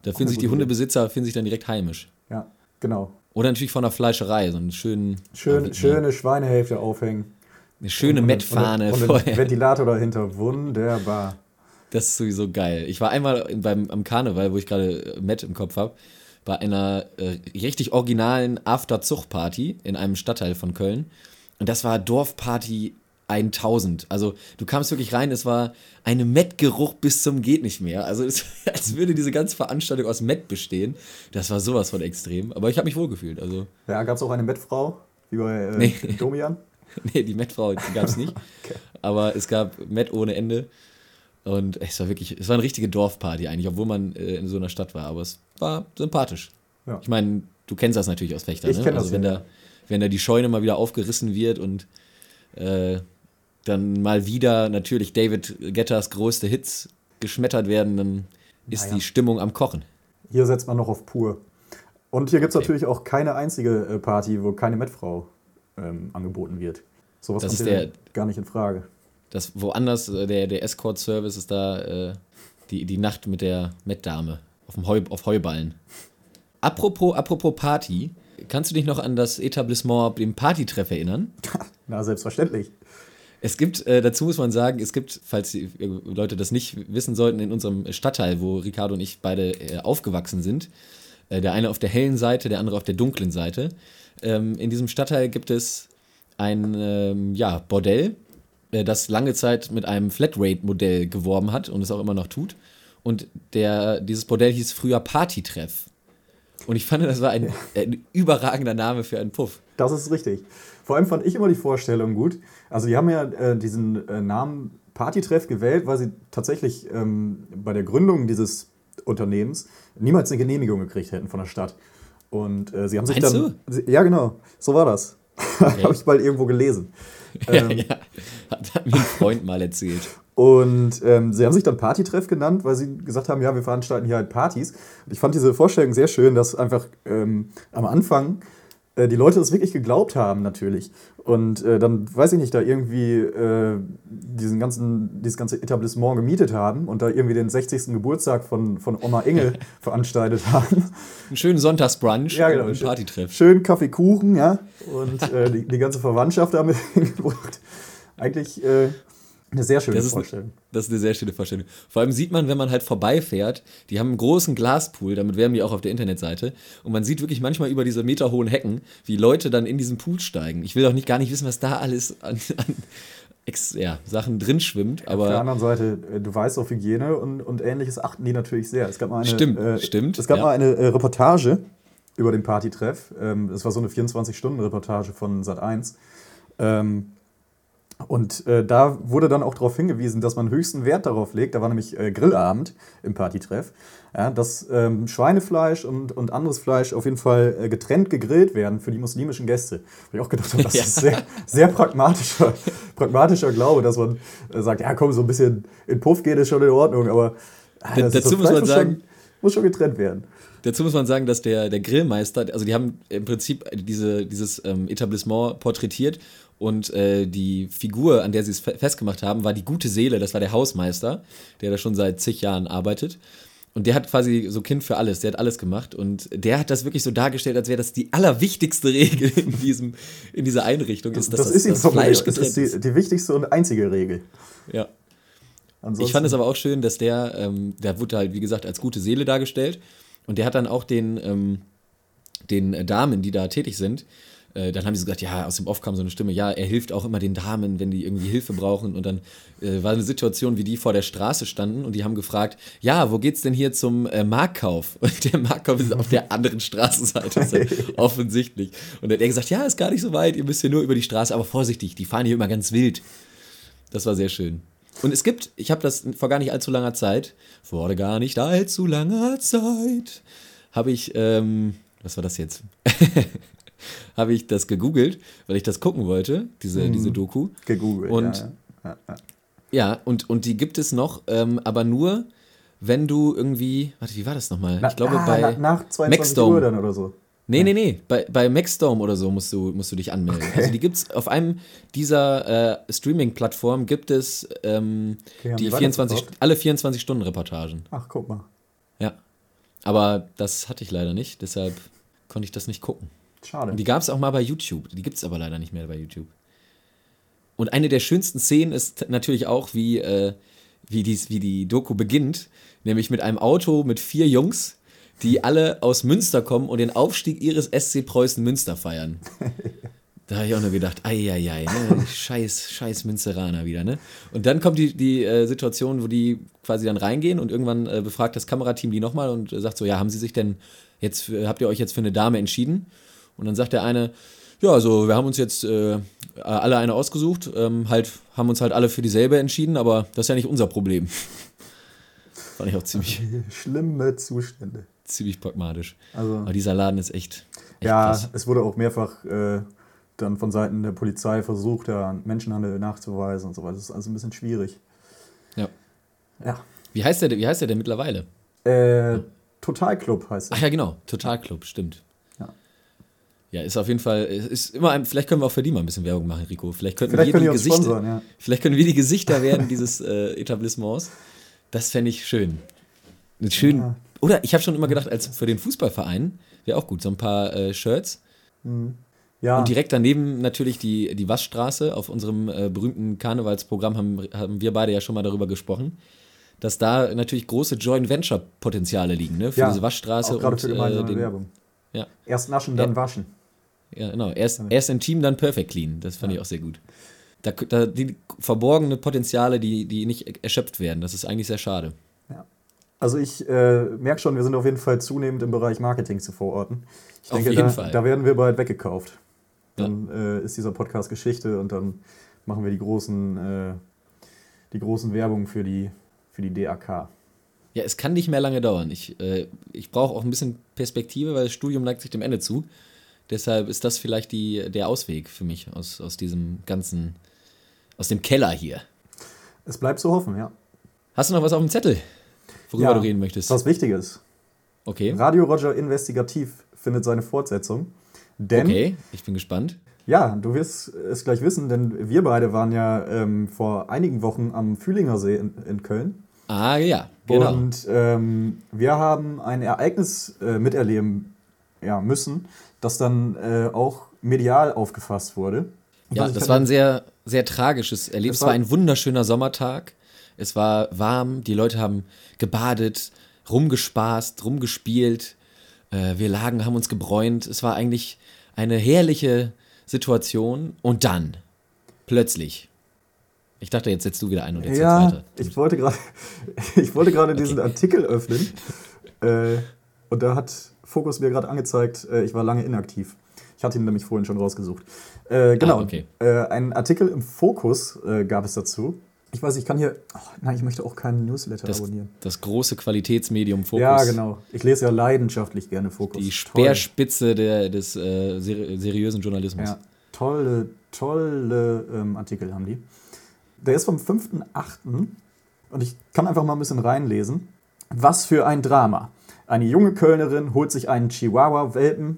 Da eine sich die Hundebesitzer fühlen sich dann direkt heimisch. Ja, genau. Oder natürlich von einer Fleischerei, so einen schönen. Schön, ja, schöne Schweinehälfte aufhängen. Eine schöne Mettfahne und, Ventilator dahinter. Wunderbar. Das ist sowieso geil. Ich war einmal beim, am Karneval, wo ich gerade äh, Matt im Kopf habe, bei einer äh, richtig originalen After-Zucht-Party in einem Stadtteil von Köln. Und das war Dorfparty 1000. Also du kamst wirklich rein, es war eine Mettgeruch bis zum geht nicht mehr. Also es, [LAUGHS] als würde diese ganze Veranstaltung aus Mett bestehen. Das war sowas von extrem. Aber ich habe mich wohlgefühlt. Also Ja, gab es auch eine Mettfrau, wie bei äh, Nee. Domian? [LAUGHS] nee, die Mettfrau gab es nicht. [LAUGHS] Aber es gab Mett ohne Ende. Und es war wirklich, es war eine richtige Dorfparty eigentlich, obwohl man äh, in so einer Stadt war. Aber es war sympathisch. Ja. Ich meine, du kennst das natürlich aus Fechter, Ich ne? kenn also das, wenn ja. da, wenn da die Scheune mal wieder aufgerissen wird und äh, dann mal wieder natürlich David Getters größte Hits geschmettert werden, dann ist Naja. die Stimmung am Kochen. Hier setzt man noch auf pur. Und hier gibt es natürlich auch keine einzige äh, Party, wo keine Mettfrau ähm, angeboten wird. Sowas Das kommt ist der- gar nicht in Frage. Das woanders, äh, der, der Escort-Service ist da äh, die, die Nacht mit der Mettdame auf, dem Heu, auf Heuballen. Apropos, apropos Party, kannst du dich noch an das Etablissement, dem Partytreff erinnern? [LAUGHS] Na, selbstverständlich. Es gibt, äh, dazu muss man sagen, es gibt, falls die äh, Leute das nicht wissen sollten, in unserem Stadtteil, wo Ricardo und ich beide äh, aufgewachsen sind, äh, der eine auf der hellen Seite, der andere auf der dunklen Seite, ähm, in diesem Stadtteil gibt es ein ähm, ja, Bordell, äh, das lange Zeit mit einem Flatrate-Modell geworben hat und es auch immer noch tut. Und der, dieses Bordell hieß früher Partytreff. Und ich fand, das war ein, ein überragender Name für einen Puff. Das ist richtig. Vor allem fand ich immer die Vorstellung gut. Also, die haben ja äh, diesen äh, Namen Partytreff gewählt, weil sie tatsächlich ähm, bei der Gründung dieses Unternehmens niemals eine Genehmigung gekriegt hätten von der Stadt. Und äh, sie haben sich Meinst dann. Sie, ja, genau. So war das. [LAUGHS] Habe ich bald irgendwo gelesen. [LAUGHS] Ähm, ja, hat, hat mir ein Freund mal erzählt. Und ähm, sie haben sich dann Partytreff genannt, weil sie gesagt haben, ja, wir veranstalten hier halt Partys. Und ich fand diese Vorstellung sehr schön, dass einfach ähm, am Anfang äh, die Leute das wirklich geglaubt haben, natürlich. Und äh, dann, weiß ich nicht, da irgendwie äh, diesen ganzen, dieses ganze Etablissement gemietet haben und da irgendwie den 60. Geburtstag von, von Oma Engel [LAUGHS] veranstaltet haben. Einen schönen Sonntagsbrunch Ja, genau. und einen Partytreff. Schön Kaffee, Kuchen, ja. Und [LAUGHS] äh, die, die ganze Verwandtschaft damit [LAUGHS] hingebracht. Eigentlich äh, eine sehr schöne Das ist, Vorstellung. das ist eine sehr schöne Vorstellung. Vor allem sieht man, wenn man halt vorbeifährt, die haben einen großen Glaspool, damit werben die auch auf der Internetseite. Und man sieht wirklich manchmal über diese meterhohen Hecken, wie Leute dann in diesen Pool steigen. Ich will auch nicht gar nicht wissen, was da alles an, an ja, Sachen drin schwimmt, Auf der aber anderen Seite, äh, du weißt, auf Hygiene und, und ähnliches achten die natürlich sehr. Es gab mal eine, Stimmt, äh, stimmt, Es gab ja. mal eine äh, Reportage über den Partytreff. Ähm, das war so eine 24-Stunden-Reportage von Sat1. Ähm, und äh, da wurde dann auch darauf hingewiesen, dass man höchsten Wert darauf legt. Da war nämlich äh, Grillabend im Partytreff, ja, dass ähm, Schweinefleisch und, und anderes Fleisch auf jeden Fall äh, getrennt gegrillt werden für die muslimischen Gäste. Wo ich auch gedacht habe, das [LAUGHS] Ja. ist sehr, sehr pragmatischer, pragmatischer Glaube, dass man äh, sagt, ja komm, so ein bisschen in Puff geht ist schon in Ordnung, aber ah, dazu muss man sagen- schon, muss schon getrennt werden. Dazu muss man sagen, dass der, der Grillmeister, also die haben im Prinzip diese, dieses ähm, Etablissement porträtiert und äh, die Figur, an der sie es fe- festgemacht haben, war die gute Seele, das war der Hausmeister, der da schon seit zig Jahren arbeitet. Und der hat quasi so Kind für alles, der hat alles gemacht und der hat das wirklich so dargestellt, als wäre das die allerwichtigste [LAUGHS] Regel in, diesem, in dieser Einrichtung, ist, dass das, das, ist das vermutlich. Fleisch Das getrennt ist die, die wichtigste und einzige Regel. Ja. Ansonsten, Ich fand es aber auch schön, dass der, ähm, der wurde halt, wie gesagt, als gute Seele dargestellt. Und der hat dann auch den, ähm, den Damen, die da tätig sind, äh, dann haben die so gesagt, ja, aus dem Off kam so eine Stimme, ja, er hilft auch immer den Damen, wenn die irgendwie Hilfe brauchen. Und dann äh, war eine Situation, wie die vor der Straße standen und die haben gefragt, ja, wo geht's denn hier zum äh, Marktkauf? [LAUGHS] Und der Marktkauf ist auf der anderen Straßenseite, ist ja [LAUGHS] offensichtlich. Und dann hat er gesagt, ja, ist gar nicht so weit, ihr müsst hier nur über die Straße, aber vorsichtig, die fahren hier immer ganz wild. Das war sehr schön. Und es gibt, ich habe das vor gar nicht allzu langer Zeit, vor gar nicht allzu langer Zeit, habe ich, ähm, was war das jetzt? [LAUGHS] [LAUGHS] habe ich das gegoogelt, weil ich das gucken wollte, diese, diese Doku. gegoogelt. Und ja, ja. Ja, und, und die gibt es noch, ähm, aber nur, wenn du irgendwie. Warte, wie war das nochmal? Na- Ich glaube, ah, bei. na, nach 22 Maxdome. Uhr dann oder so. Nee, nee, nee. Bei, bei Maxdome oder so musst du, musst du dich anmelden. Also die gibt's auf einem dieser äh, Streaming-Plattformen gibt es ähm, Okay, die die 24, weiterverkauft? alle 24 Stunden Reportagen. Ach, guck mal. Ja. Aber das hatte ich leider nicht, deshalb konnte ich das nicht gucken. Schade. Die gab es auch mal bei YouTube. Die gibt es aber leider nicht mehr bei YouTube. Und eine der schönsten Szenen ist natürlich auch, wie, äh, wie, dies, wie die Doku beginnt. Nämlich mit einem Auto mit vier Jungs, die alle aus Münster kommen und den Aufstieg ihres SC Preußen Münster feiern. [LAUGHS] Da habe ich auch nur gedacht, eieiei, ne? scheiß, scheiß Münsteraner wieder, ne? Und dann kommt die, die äh, Situation, wo die quasi dann reingehen und irgendwann äh, befragt das Kamerateam die nochmal und sagt so, ja, haben sie sich denn jetzt, für, habt ihr euch jetzt für eine Dame entschieden? Und dann sagt der eine, ja, also wir haben uns jetzt äh, alle eine ausgesucht, ähm, halt, haben uns halt alle für dieselbe entschieden, aber das ist ja nicht unser Problem. [LAUGHS] Fand ich auch ziemlich, [LAUGHS] Schlimme Zustände. ziemlich pragmatisch. Also, Aber dieser Laden ist echt, echt ja, krass. es wurde auch mehrfach äh, dann von Seiten der Polizei versucht, da Menschenhandel nachzuweisen und so weiter. Das ist also ein bisschen schwierig. Ja. Ja. Wie heißt der, wie heißt der denn mittlerweile? Äh, Totalclub heißt Ach es. ja, genau, Totalclub, stimmt. Ja. Ist auf jeden Fall, ist immer ein, vielleicht können wir auch für die mal ein bisschen Werbung machen, Rico. Vielleicht könnten Vielleicht wir können die die Gesichter, sponsern, ja. vielleicht können wir die Gesichter werden dieses äh, Etablissements. Das fände ich schön. Einen schönen, Ja. Oder ich habe schon immer gedacht, als für den Fußballverein wäre auch gut, so ein paar äh, Shirts. Ja, Und direkt daneben natürlich die, die Waschstraße. Auf unserem äh, berühmten Karnevalsprogramm haben, haben wir beide ja schon mal darüber gesprochen, dass da natürlich große Joint Venture Potenziale liegen, ne? Für ja, diese Waschstraße auch gerade und für äh, gemeinsame den, Werbung. ja, Erst naschen, dann waschen. Ja, genau. Erst, erst im Team, dann perfect clean. Das fand ich auch sehr gut. Da, da die verborgene Potenziale, die, die nicht erschöpft werden, das ist eigentlich sehr schade. Also ich äh, merke schon, wir sind auf jeden Fall zunehmend im Bereich Marketing zu verorten. Ich Auf denke, jeden da, Fall. da werden wir bald weggekauft. Dann äh, ist dieser Podcast Geschichte und dann machen wir die großen, äh, die großen Werbungen für die, für die DAK. Ja, es kann nicht mehr lange dauern. Ich, äh, ich brauche auch ein bisschen Perspektive, weil das Studium neigt sich dem Ende zu. Deshalb ist das vielleicht die, der Ausweg für mich aus, aus diesem ganzen, aus dem Keller hier. Es bleibt zu hoffen, ja. Hast du noch was auf dem Zettel, worüber ja, du reden möchtest? Was Wichtiges. Okay. Radio Roger Investigativ findet seine Fortsetzung. Denn, Okay, ich bin gespannt. ja, du wirst es gleich wissen, denn wir beide waren ja ähm, vor einigen Wochen am Fühlinger See in, in Köln. Ah, ja, genau. Und ähm, wir haben ein Ereignis äh, miterleben ja, müssen, das dann äh, auch medial aufgefasst wurde. Und ja, das war ein sehr, sehr tragisches Erlebnis. Es war- ein wunderschöner Sommertag. Es war warm, die Leute haben gebadet, rumgespaßt, rumgespielt. Äh, wir lagen, haben uns gebräunt. Es war eigentlich eine herrliche Situation. Und dann, plötzlich, ich dachte, jetzt setzt du wieder ein und erzählst ja, weiter. ich wollte gerade [LAUGHS] ich wollte gerade diesen Artikel öffnen äh, und da hat Fokus mir gerade angezeigt, äh, ich war lange inaktiv. Ich hatte ihn nämlich vorhin schon rausgesucht. Äh, genau, Ah, okay. äh, ein Artikel im Fokus äh, gab es dazu. Ich weiß, ich kann hier, oh, nein, ich möchte auch keinen Newsletter das, abonnieren. das große Qualitätsmedium Fokus. Ja, genau. Ich lese ja leidenschaftlich gerne Fokus. Die. Speerspitze der, des äh, seri seriösen Journalismus. Ja, tolle, tolle ähm, Artikel haben die. Der ist vom 5.8. und ich kann einfach mal ein bisschen reinlesen. Was für ein Drama. Eine junge Kölnerin holt sich einen Chihuahua-Welpen.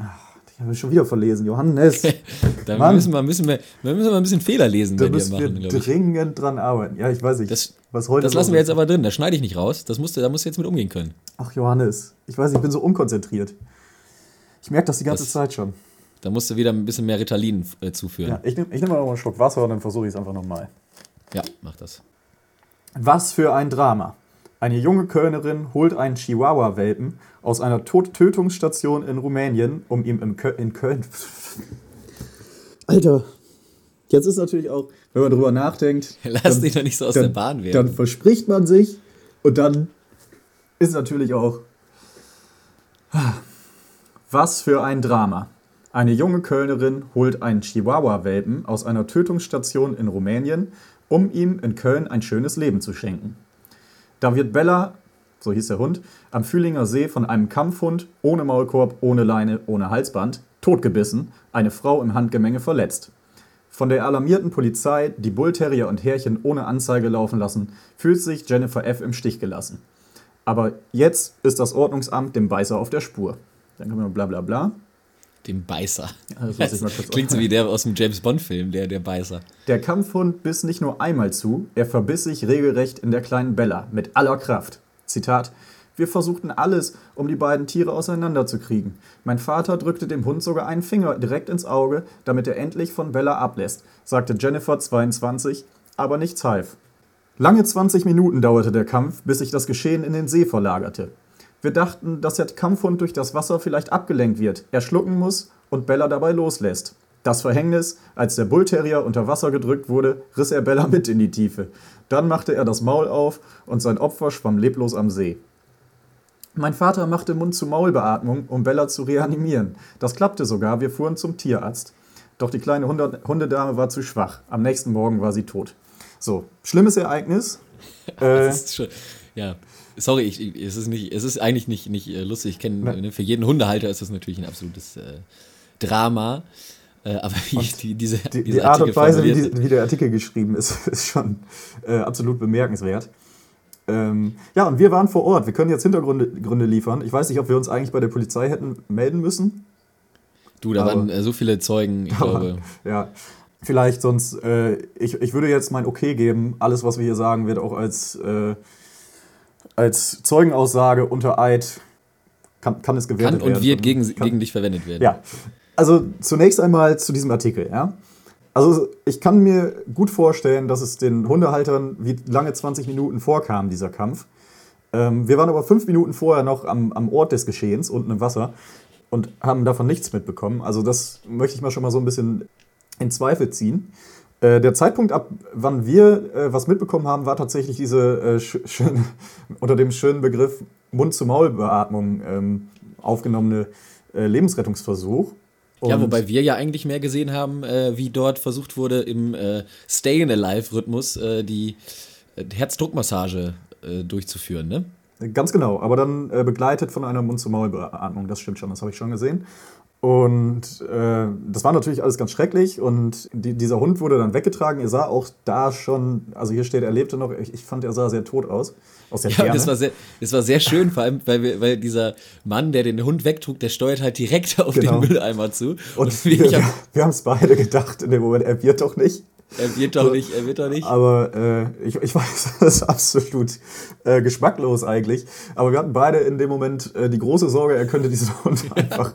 Ach, ich habe schon wieder verlesen, Johannes. [LAUGHS] Da Mann. müssen wir, müssen, wir, wir müssen mal ein bisschen Fehler lesen Da müssen wir machen, ich. dringend dran arbeiten. Ja, ich weiß nicht, Das- was heute Das lassen wir jetzt aber drin, das schneide ich nicht raus. Das musst du, da musst du jetzt mit umgehen können. Ach, Johannes, ich weiß ich bin so unkonzentriert. Ich merke das die ganze Das- Zeit schon. Da musst du wieder ein bisschen mehr Ritalin äh, zuführen. Ja, ich nehme ich nehm mal noch einen Schluck Wasser und dann versuche ich es einfach nochmal. Ja, mach das. Was für ein Drama. Eine junge Kölnerin holt einen Chihuahua-Welpen aus einer Tötungsstation in Rumänien, um ihm im Kö in Köln. [LAUGHS] Alter, jetzt ist natürlich auch, wenn man drüber nachdenkt. [LAUGHS] Lass dich doch nicht so aus der Bahn Dann werden. verspricht man sich und dann ist natürlich auch. [SIGHS] Was für ein Drama. Eine junge Kölnerin holt einen Chihuahua-Welpen aus einer Tötungsstation in Rumänien, um ihm in Köln ein schönes Leben zu schenken. Da wird Bella, so hieß der Hund, am Fühlinger See von einem Kampfhund ohne Maulkorb, ohne Leine, ohne Halsband, totgebissen, eine Frau im Handgemenge verletzt. Von der alarmierten Polizei, die Bullterrier und Härchen ohne Anzeige laufen lassen, fühlt sich Jennifer F. im Stich gelassen. Aber jetzt ist das Ordnungsamt dem Beißer auf der Spur. Dann kommen wir bla bla bla. Dem Beißer. Also, kurz Klingt so wie der aus dem James Bond-Film, der, der Beißer. Der Kampfhund biss nicht nur einmal zu, er verbiss sich regelrecht in der kleinen Bella mit aller Kraft. Zitat: Wir versuchten alles, um die beiden Tiere auseinanderzukriegen. Mein Vater drückte dem Hund sogar einen Finger direkt ins Auge, damit er endlich von Bella ablässt, sagte Jennifer 22, aber nichts half. Lange 20 Minuten dauerte der Kampf, bis sich das Geschehen in den See verlagerte. Wir dachten, dass der Kampfhund durch das Wasser vielleicht abgelenkt wird, er schlucken muss und Bella dabei loslässt. Das Verhängnis, als der Bullterrier unter Wasser gedrückt wurde, riss er Bella mit in die Tiefe. Dann machte er das Maul auf und sein Opfer schwamm leblos am See. Mein Vater machte Mund-zu-Maul-Beatmung, um Bella zu reanimieren. Das klappte sogar, wir fuhren zum Tierarzt. Doch die kleine Hunde Hundedame war zu schwach. Am nächsten Morgen war sie tot. So, schlimmes Ereignis. [LAUGHS] Äh, ja. Sorry, ich, ich, es ist nicht, es ist eigentlich nicht, nicht äh, lustig. Ich kenne, ne, für jeden Hundehalter ist das natürlich ein absolutes äh, Drama. Äh, aber wie ich die, diese, die, diese die Art und Weise, wie, die, wie der Artikel geschrieben ist, [LAUGHS] ist schon äh, absolut bemerkenswert. Ähm, ja, und wir waren vor Ort. Wir können jetzt Hintergründe Gründe liefern. Ich weiß nicht, ob wir uns eigentlich bei der Polizei hätten melden müssen. Du, da aber- waren äh, so viele Zeugen, ich glaube. [LAUGHS] Ja, vielleicht sonst. Äh, ich, ich würde jetzt mein Okay geben. Alles, was wir hier sagen, wird auch als, als Zeugenaussage unter Eid kann, kann es gewertet Kann werden. und wird gegen, Kann- gegen dich verwendet werden. Ja, also zunächst einmal zu diesem Artikel, ja. Also ich kann mir gut vorstellen, dass es den Hundehaltern wie lange 20 Minuten vorkam, dieser Kampf. Ähm, wir waren aber fünf Minuten vorher noch am, am Ort des Geschehens, unten im Wasser, und haben davon nichts mitbekommen. Also das möchte ich mal schon mal so ein bisschen in Zweifel ziehen. Äh, der Zeitpunkt, ab wann wir äh, was mitbekommen haben, war tatsächlich diese äh, sch [LAUGHS] schöne, unter dem schönen Begriff Mund-zu-Maul-Beatmung ähm, aufgenommene äh, Lebensrettungsversuch. Ja, Und- wobei wir ja eigentlich mehr gesehen haben, wie dort versucht wurde, im Stay in Alive-Rhythmus äh, die Herzdruckmassage durchzuführen, ne? Ganz genau, aber dann begleitet von einer Mund-zu-Maul-Beatmung, das stimmt schon, das habe ich schon gesehen. Und äh, das war natürlich alles ganz schrecklich und die, dieser Hund wurde dann weggetragen. Er sah auch da schon, also hier steht, er lebte noch, ich, ich fand, er sah sehr tot aus. Aus der Ja, und das war sehr, das war sehr schön, vor allem, weil, wir, weil dieser Mann, der den Hund wegtrug, der steuert halt direkt auf Genau. den Mülleimer zu. und wir, wir, hab, wir haben es beide gedacht in dem Moment, er wird doch nicht. Er wird doch nicht, er wird doch nicht. Aber äh, ich, ich weiß, [LAUGHS] das ist absolut äh, geschmacklos eigentlich. Aber wir hatten beide in dem Moment äh, die große Sorge, er könnte diesen Hund [LAUGHS] einfach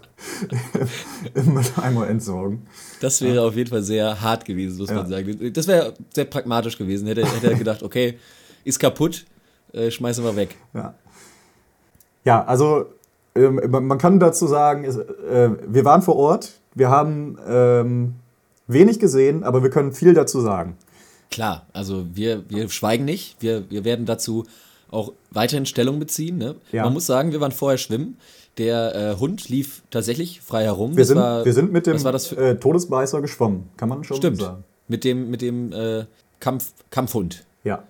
im Mülleimer entsorgen. Das wäre auf jeden Fall sehr hart gewesen, muss Ja. man sagen. Das wäre sehr pragmatisch gewesen. Hätte, hätte er gedacht, okay, ist kaputt, äh, schmeißen wir weg. Ja, ja also ähm, man kann dazu sagen, äh, wir waren vor Ort, wir haben ähm, wenig gesehen, aber wir können viel dazu sagen. Klar, also wir, wir schweigen nicht. Wir, wir werden dazu auch weiterhin Stellung beziehen. Ne? Ja. Man muss sagen, wir waren vorher schwimmen. Der äh, Hund lief tatsächlich frei herum. Wir Das sind, war, wir sind mit dem äh, Todesbeißer geschwommen, kann man schon Stimmt. sagen. Mit dem, mit dem äh, Kampf, Kampfhund. Ja.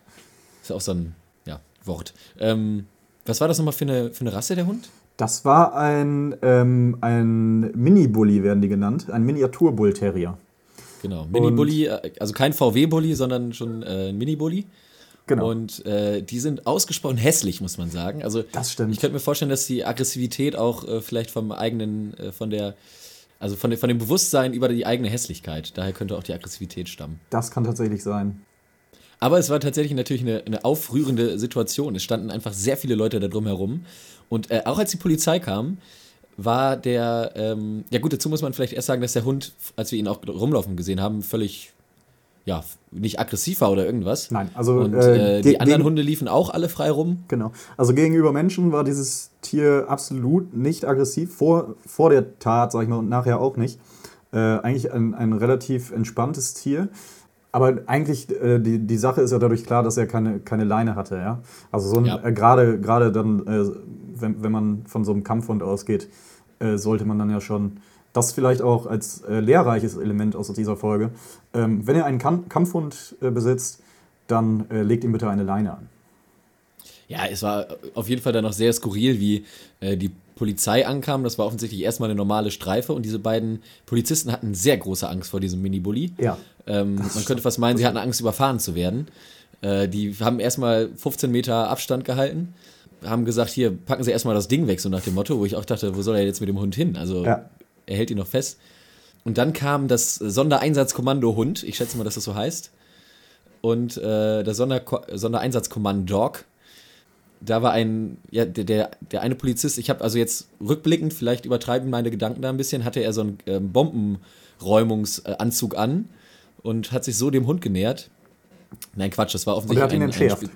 Ist auch so ein ja, Wort. Ähm, was war das nochmal für eine, für eine Rasse, der Hund? Das war ein, ähm, ein Mini-Bully, werden die genannt, ein Miniatur-Bull-Terrier. Genau. Mini-Bully, äh, also kein VW-Bully, sondern schon äh, ein Mini-Bully. Genau. Und äh, die sind ausgesprochen hässlich, muss man sagen. Also Das stimmt. Ich könnte mir vorstellen, dass die Aggressivität auch äh, vielleicht vom eigenen, äh, von der, also von, von dem Bewusstsein über die eigene Hässlichkeit. Daher könnte auch die Aggressivität stammen. das kann tatsächlich sein. Aber es war tatsächlich natürlich eine, eine aufrührende Situation. Es standen einfach sehr viele Leute da drum herum. Und äh, auch als die Polizei kam, war der, ähm, ja gut, dazu muss man vielleicht erst sagen, dass der Hund, als wir ihn auch rumlaufen gesehen haben, völlig, ja, nicht aggressiv war oder irgendwas. Nein, also, Und äh, äh, die anderen Hunde liefen auch alle frei rum. Genau. Also gegenüber Menschen war dieses Tier absolut nicht aggressiv, vor, vor der Tat, sag ich mal, und nachher auch nicht. Äh, eigentlich ein, ein relativ entspanntes Tier. Aber eigentlich, äh, die, die Sache ist ja dadurch klar, dass er keine, keine Leine hatte, ja. Also so ein, Ja. äh, gerade, gerade dann, äh, wenn, wenn man von so einem Kampfhund ausgeht, äh, sollte man dann ja schon das vielleicht auch als äh, lehrreiches Element aus dieser Folge. Ähm, wenn ihr einen Kam Kampfhund äh, besitzt, dann äh, legt ihm bitte eine Leine an. Ja, es war auf jeden Fall dann noch sehr skurril, wie äh, die Polizei ankam. Das war offensichtlich erstmal eine normale Streife und diese beiden Polizisten hatten sehr große Angst vor diesem Mini-Bully. Ja. Ähm, man könnte fast meinen, sie hatten Angst, überfahren zu werden. Die haben erstmal 15 Meter Abstand gehalten, haben gesagt, hier, packen Sie erstmal das Ding weg, so nach dem Motto, wo ich auch dachte, wo soll er jetzt mit dem Hund hin? Also Ja. er hält ihn noch fest. Und dann kam das Sondereinsatzkommando Hund, ich schätze mal, dass das so heißt, und äh, das Sonder Sondereinsatzkommando Dog. Da war ein, ja, der, der, der eine Polizist, ich habe also jetzt rückblickend, vielleicht übertreiben meine Gedanken da ein bisschen, hatte er so einen ähm, Bombenräumungsanzug an und hat sich so dem Hund genähert. Nein, Quatsch, das war Und offensichtlich hat ihn entschärft. ein, ein,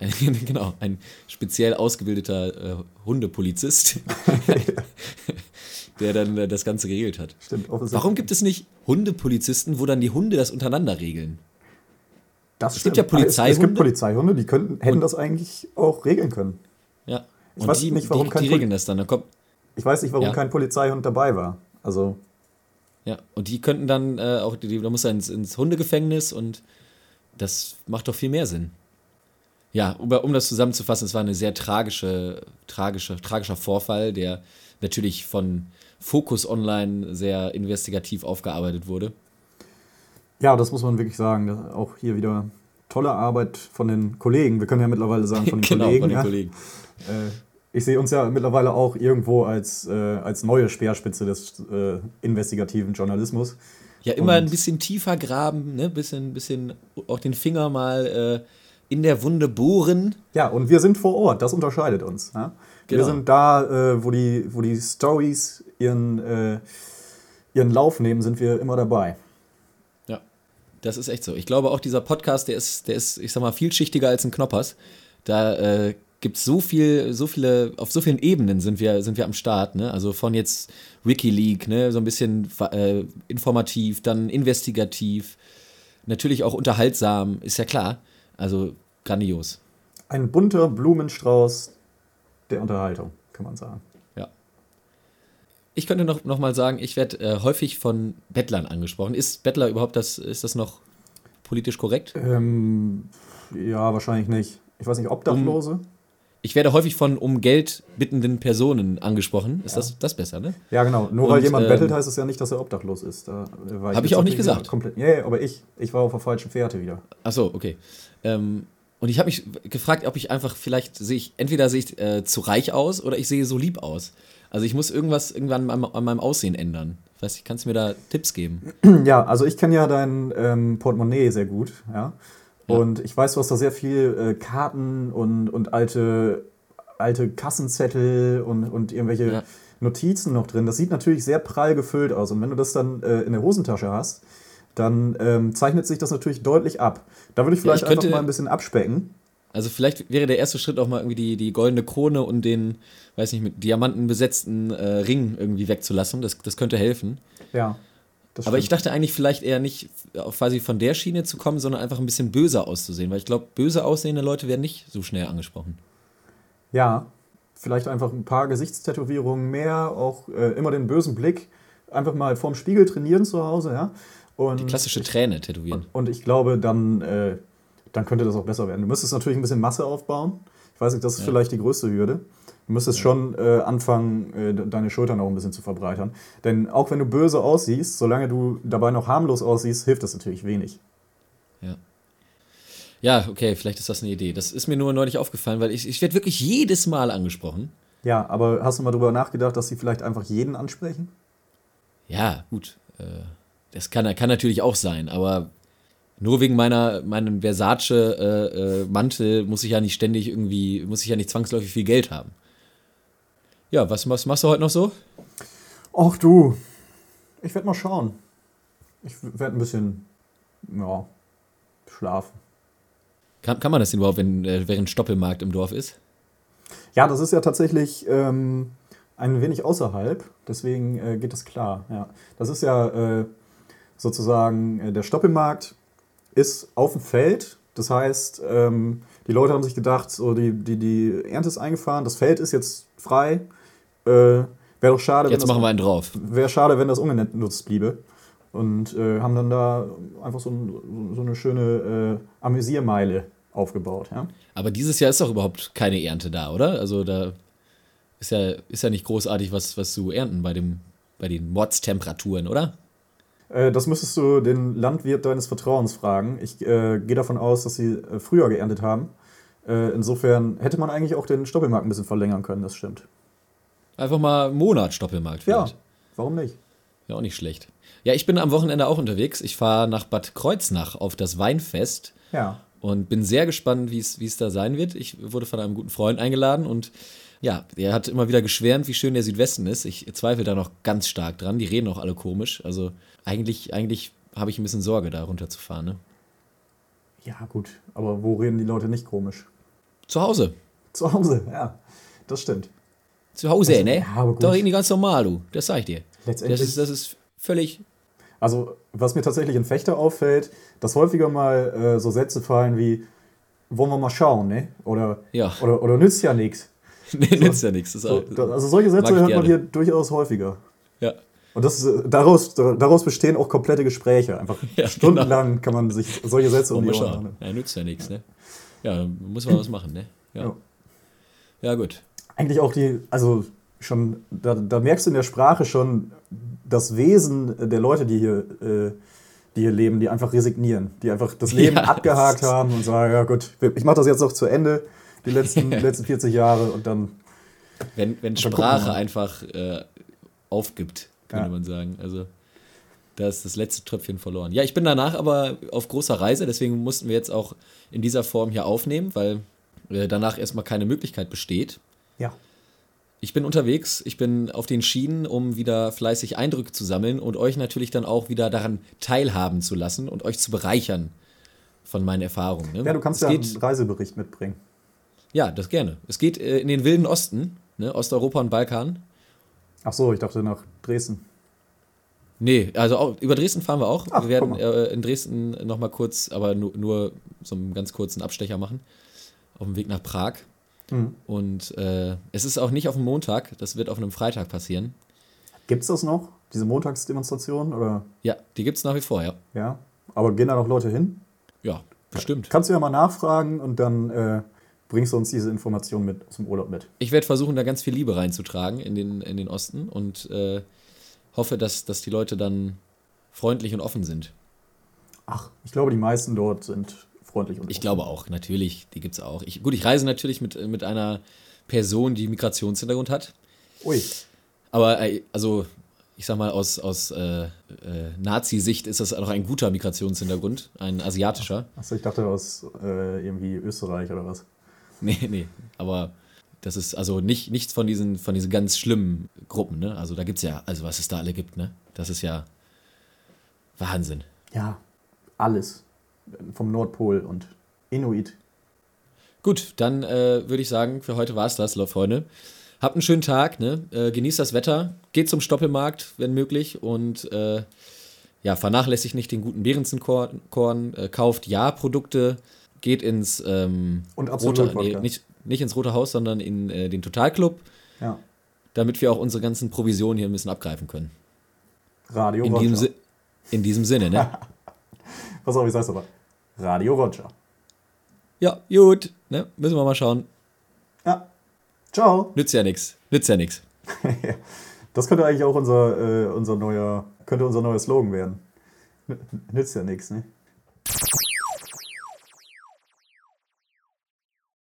[LAUGHS] genau, ein speziell ausgebildeter äh, Hundepolizist, [LAUGHS] der dann äh, das Ganze geregelt hat. Stimmt, offensichtlich. Warum gibt es nicht Hundepolizisten, wo dann die Hunde das untereinander regeln? Das Es gibt ja stimmt. Es, Polizeihunde. gibt Polizeihunde, die könnten, hätten das eigentlich auch regeln können. Ja. Ich weiß die, nicht, warum die, kein die Poli- regeln das dann. dann kommt, Ich weiß nicht, warum Ja. kein Polizeihund dabei war. Also, ja. Und die könnten dann äh, auch, die, da muss er ins, ins Hundegefängnis und das macht doch viel mehr Sinn. Ja, um, um das zusammenzufassen, es war eine sehr tragische, tragische, tragischer Vorfall, der natürlich von Focus Online sehr investigativ aufgearbeitet wurde. ja, das muss man wirklich sagen. Auch hier wieder tolle Arbeit von den Kollegen. Wir können ja mittlerweile sagen von den [LAUGHS] genau, Kollegen. von den ja. Kollegen. Äh, ich sehe uns ja mittlerweile auch irgendwo als, äh, als neue Speerspitze des äh, investigativen Journalismus. Ja, immer Und- ein bisschen tiefer graben, ne? bisschen, bisschen auch den Finger mal äh, in der Wunde bohren. Ja, und wir sind vor Ort, das unterscheidet uns. Ja? Wir Genau. sind da, äh, wo die, wo die Stories ihren, äh, ihren Lauf nehmen, sind wir immer dabei. Ja, das ist echt so. Ich glaube auch dieser Podcast, der ist, der ist, ich sag mal, vielschichtiger als ein Knoppers. Da äh, gibt es so viel, so viele, auf so vielen Ebenen sind wir, sind wir am Start, ne? Also von jetzt WikiLeak, ne, so ein bisschen äh, informativ, dann investigativ, natürlich auch unterhaltsam, ist ja klar. Also grandios. Ein bunter Blumenstrauß der Unterhaltung, kann man sagen. Ja. Ich könnte noch, noch mal sagen, ich werde äh, häufig von Bettlern angesprochen. Ist Bettler überhaupt das, ist das noch politisch korrekt? Ähm, ja, wahrscheinlich nicht. Ich weiß nicht, Obdachlose? Ich werde häufig von um Geld bittenden Personen angesprochen. Ist das, das besser, ne? Ja, genau. Nur weil Und, jemand ähm, bettelt, heißt es ja nicht, dass er obdachlos ist. Da war Hab ich auch nicht gesagt. Komplett, ja, ja, aber ich, ich war auf der falschen Fährte wieder. Ach so, okay. Ähm, und ich habe mich gefragt, ob ich einfach vielleicht sehe ich, entweder sehe ich äh, zu reich aus oder ich sehe so lieb aus. Also ich muss irgendwas irgendwann an, meinem- an meinem Aussehen ändern. Weiß ich, kannst du mir da Tipps geben? [CLEARS THROAT] Ja, also ich kenne ja dein ähm, Portemonnaie sehr gut, ja. Ja. Und ich weiß, du hast da sehr viel äh, Karten und, und alte, alte Kassenzettel und, und irgendwelche Ja. Notizen noch drin. Das sieht natürlich sehr prall gefüllt aus. Und wenn du das dann äh, in der Hosentasche hast, dann ähm, zeichnet sich das natürlich deutlich ab. Da würde ich Ja, vielleicht ich könnte- einfach mal ein bisschen abspecken. Also vielleicht wäre der erste Schritt auch mal irgendwie die, die goldene Krone und den, weiß nicht, mit Diamanten besetzten äh, Ring irgendwie wegzulassen. Das, das könnte helfen. Ja. Aber ich dachte eigentlich vielleicht eher nicht auf quasi von der Schiene zu kommen, sondern einfach ein bisschen böser auszusehen. Weil ich glaube, böse aussehende Leute werden nicht so schnell angesprochen. Ja, vielleicht einfach ein paar Gesichtstätowierungen mehr, auch äh, immer den bösen Blick. Einfach mal vorm Spiegel trainieren zu Hause, ja. Und Die klassische Träne tätowieren. Und ich glaube, dann, äh, dann könnte das auch besser werden. Du müsstest natürlich ein bisschen Masse aufbauen. Ich weiß nicht, das ist Ja. vielleicht die größte Hürde. Du müsstest schon äh, anfangen, äh, de- deine Schultern auch ein bisschen zu verbreitern. Denn auch wenn du böse aussiehst, solange du dabei noch harmlos aussiehst, hilft das natürlich wenig. Ja. Ja, okay, vielleicht ist das eine Idee. Das ist mir nur neulich aufgefallen, weil ich, ich werde wirklich jedes Mal angesprochen. Ja, aber hast du mal drüber nachgedacht, dass sie vielleicht einfach jeden ansprechen? Ja, gut. Äh, das kann, kann natürlich auch sein, aber nur wegen meiner meinem Versace-Mantel äh, Mantel muss ich ja nicht ständig irgendwie, muss ich ja nicht zwangsläufig viel Geld haben. Ja, was, was machst du heute noch so? Ach du, ich werde mal schauen. Ich werde ein bisschen, ja, schlafen. Kann, kann man das denn überhaupt, wenn, äh, während Stoppelmarkt im Dorf ist? Ja, das ist ja tatsächlich ähm, ein wenig außerhalb, deswegen äh, geht das klar. Ja. Das ist ja äh, sozusagen, äh, der Stoppelmarkt ist auf dem Feld. Das heißt, ähm, die Leute haben sich gedacht, so die, die, die Ernte ist eingefahren, das Feld ist jetzt frei. Äh, Wäre doch schade, Jetzt wenn machen wir das, einen drauf. wäre schade, wenn das ungenutzt bliebe. Und äh, haben dann da einfach so, ein, so eine schöne äh, Amüsiermeile aufgebaut. Ja? Aber dieses Jahr ist doch überhaupt keine Ernte da, oder? Also da ist ja, ist ja nicht großartig was, was zu ernten bei, dem, bei den Mordstemperaturen, oder? Äh, das müsstest du den Landwirt deines Vertrauens fragen. Ich äh, gehe davon aus, dass sie äh, früher geerntet haben. Äh, insofern hätte man eigentlich auch den Stoppelmarkt ein bisschen verlängern können, das stimmt. Einfach mal einen Monat Stoppelmarkt Ja, vielleicht. warum nicht? Ja, auch nicht schlecht. Ja, ich bin am Wochenende auch unterwegs. Ich fahre nach Bad Kreuznach auf das Weinfest Ja. und bin sehr gespannt, wie es da sein wird. Ich wurde von einem guten Freund eingeladen und ja, der hat immer wieder geschwärmt, wie schön der Südwesten ist. Ich zweifle da noch ganz stark dran. Die reden auch alle komisch. Also eigentlich, eigentlich habe ich ein bisschen Sorge, da runterzufahren. Ne? Ja, gut. Aber wo reden die Leute nicht komisch? Zu Hause. Zu Hause, ja. Das stimmt. Zu Hause, Also, ne? ja. Da reden die ganz normal, du. Das sag ich dir. Letztendlich- Das ist, das ist völlig. Also, was mir tatsächlich in Fechter auffällt, dass häufiger mal äh, so Sätze fallen wie, wollen wir mal schauen, ne? Oder, Ja. oder, oder nützt ja nichts. [LAUGHS] Nee, nützt ja nichts. So, also solche Sätze hört man hier durchaus häufiger. Ja. Und das, äh, daraus, daraus bestehen auch komplette Gespräche. Einfach [LAUGHS] Ja, stundenlang kann man sich solche Sätze um die Ohren. Ja, nützt ja nichts, ne? Ja, muss man was machen, ne? Ja. Ja. Ja, gut. Eigentlich auch die, also schon, da, da merkst du in der Sprache schon das Wesen der Leute, die hier, äh, die hier leben, die einfach resignieren, die einfach das Leben [LAUGHS] Ja, abgehakt haben und sagen, ja gut, ich mache das jetzt noch zu Ende, die letzten, [LAUGHS] letzten 40 Jahre und dann, Wenn, wenn Dann Sprache einfach äh, aufgibt, könnte Ja. man sagen. Also, da ist das letzte Tröpfchen verloren. Ja, ich bin danach aber auf großer Reise, deswegen mussten wir jetzt auch in dieser Form hier aufnehmen, weil äh, danach erstmal keine Möglichkeit besteht. Ja, Ich bin unterwegs, ich bin auf den Schienen, um wieder fleißig Eindrücke zu sammeln und euch natürlich dann auch wieder daran teilhaben zu lassen und euch zu bereichern von meinen Erfahrungen. Ne? ja, du kannst es ja einen Reisebericht mitbringen. Ja, das gerne. Es geht äh, in den wilden Osten, ne? Osteuropa und Balkan. Ach so, ich dachte nach Dresden. Nee, also auch, über Dresden fahren wir auch. Ach, wir werden äh, in Dresden nochmal kurz, aber nur, nur so einen ganz kurzen Abstecher machen. Auf dem Weg nach Prag. Mhm. Und äh, es ist auch nicht auf dem Montag, das wird auf einem Freitag passieren. Gibt es das noch, diese Montagsdemonstration? Oder Ja, die gibt es nach wie vor, ja. ja? Aber gehen da noch Leute hin? Ja, bestimmt. Kannst du ja mal nachfragen und dann äh, bringst du uns diese Information mit dem Urlaub mit. Ich werde versuchen, da ganz viel Liebe reinzutragen in den, in den Osten und äh, hoffe, dass, dass die Leute dann freundlich und offen sind. Ach, ich glaube, die meisten dort sind freundlich und Ich glaube auch, natürlich, die gibt es auch. Ich, gut, ich reise natürlich mit, mit einer Person, die Migrationshintergrund hat. Ui, Aber äh, also, ich sag mal, aus, aus äh, äh, Nazi-Sicht ist das auch ein guter Migrationshintergrund, ein asiatischer. achso, ich dachte aus äh, irgendwie Österreich oder was. Nee, nee. Aber das ist also nicht, nichts von diesen, von diesen ganz schlimmen Gruppen, ne? Also da gibt's ja, also was es da alle gibt, ne? Das ist ja Wahnsinn. Ja, alles. Vom Nordpol und Inuit. Gut, dann äh, würde ich sagen, für heute war's das, Freunde. Habt einen schönen Tag, ne? Äh, genießt das Wetter, geht zum Stoppelmarkt, wenn möglich, und äh, ja, vernachlässigt nicht den guten Behrensenkorn, Korn, äh, kauft Ja-Produkte, geht ins ähm, Und Absolut rote, nee, nicht, nicht ins Rote Haus, sondern in äh, den Totalclub, Ja. damit wir auch unsere ganzen Provisionen hier ein bisschen abgreifen können. Radio In diesem, in diesem Sinne, ne? [LAUGHS] Pass auf, ich sag's aber. Radio Roger. ja, gut, ne? Müssen wir mal schauen. Ja. Ciao. Nützt ja nichts. Nützt ja nichts. [LAUGHS] Das könnte eigentlich auch unser, äh, unser neuer, könnte unser neuer Slogan werden. Nützt ja nichts, ne?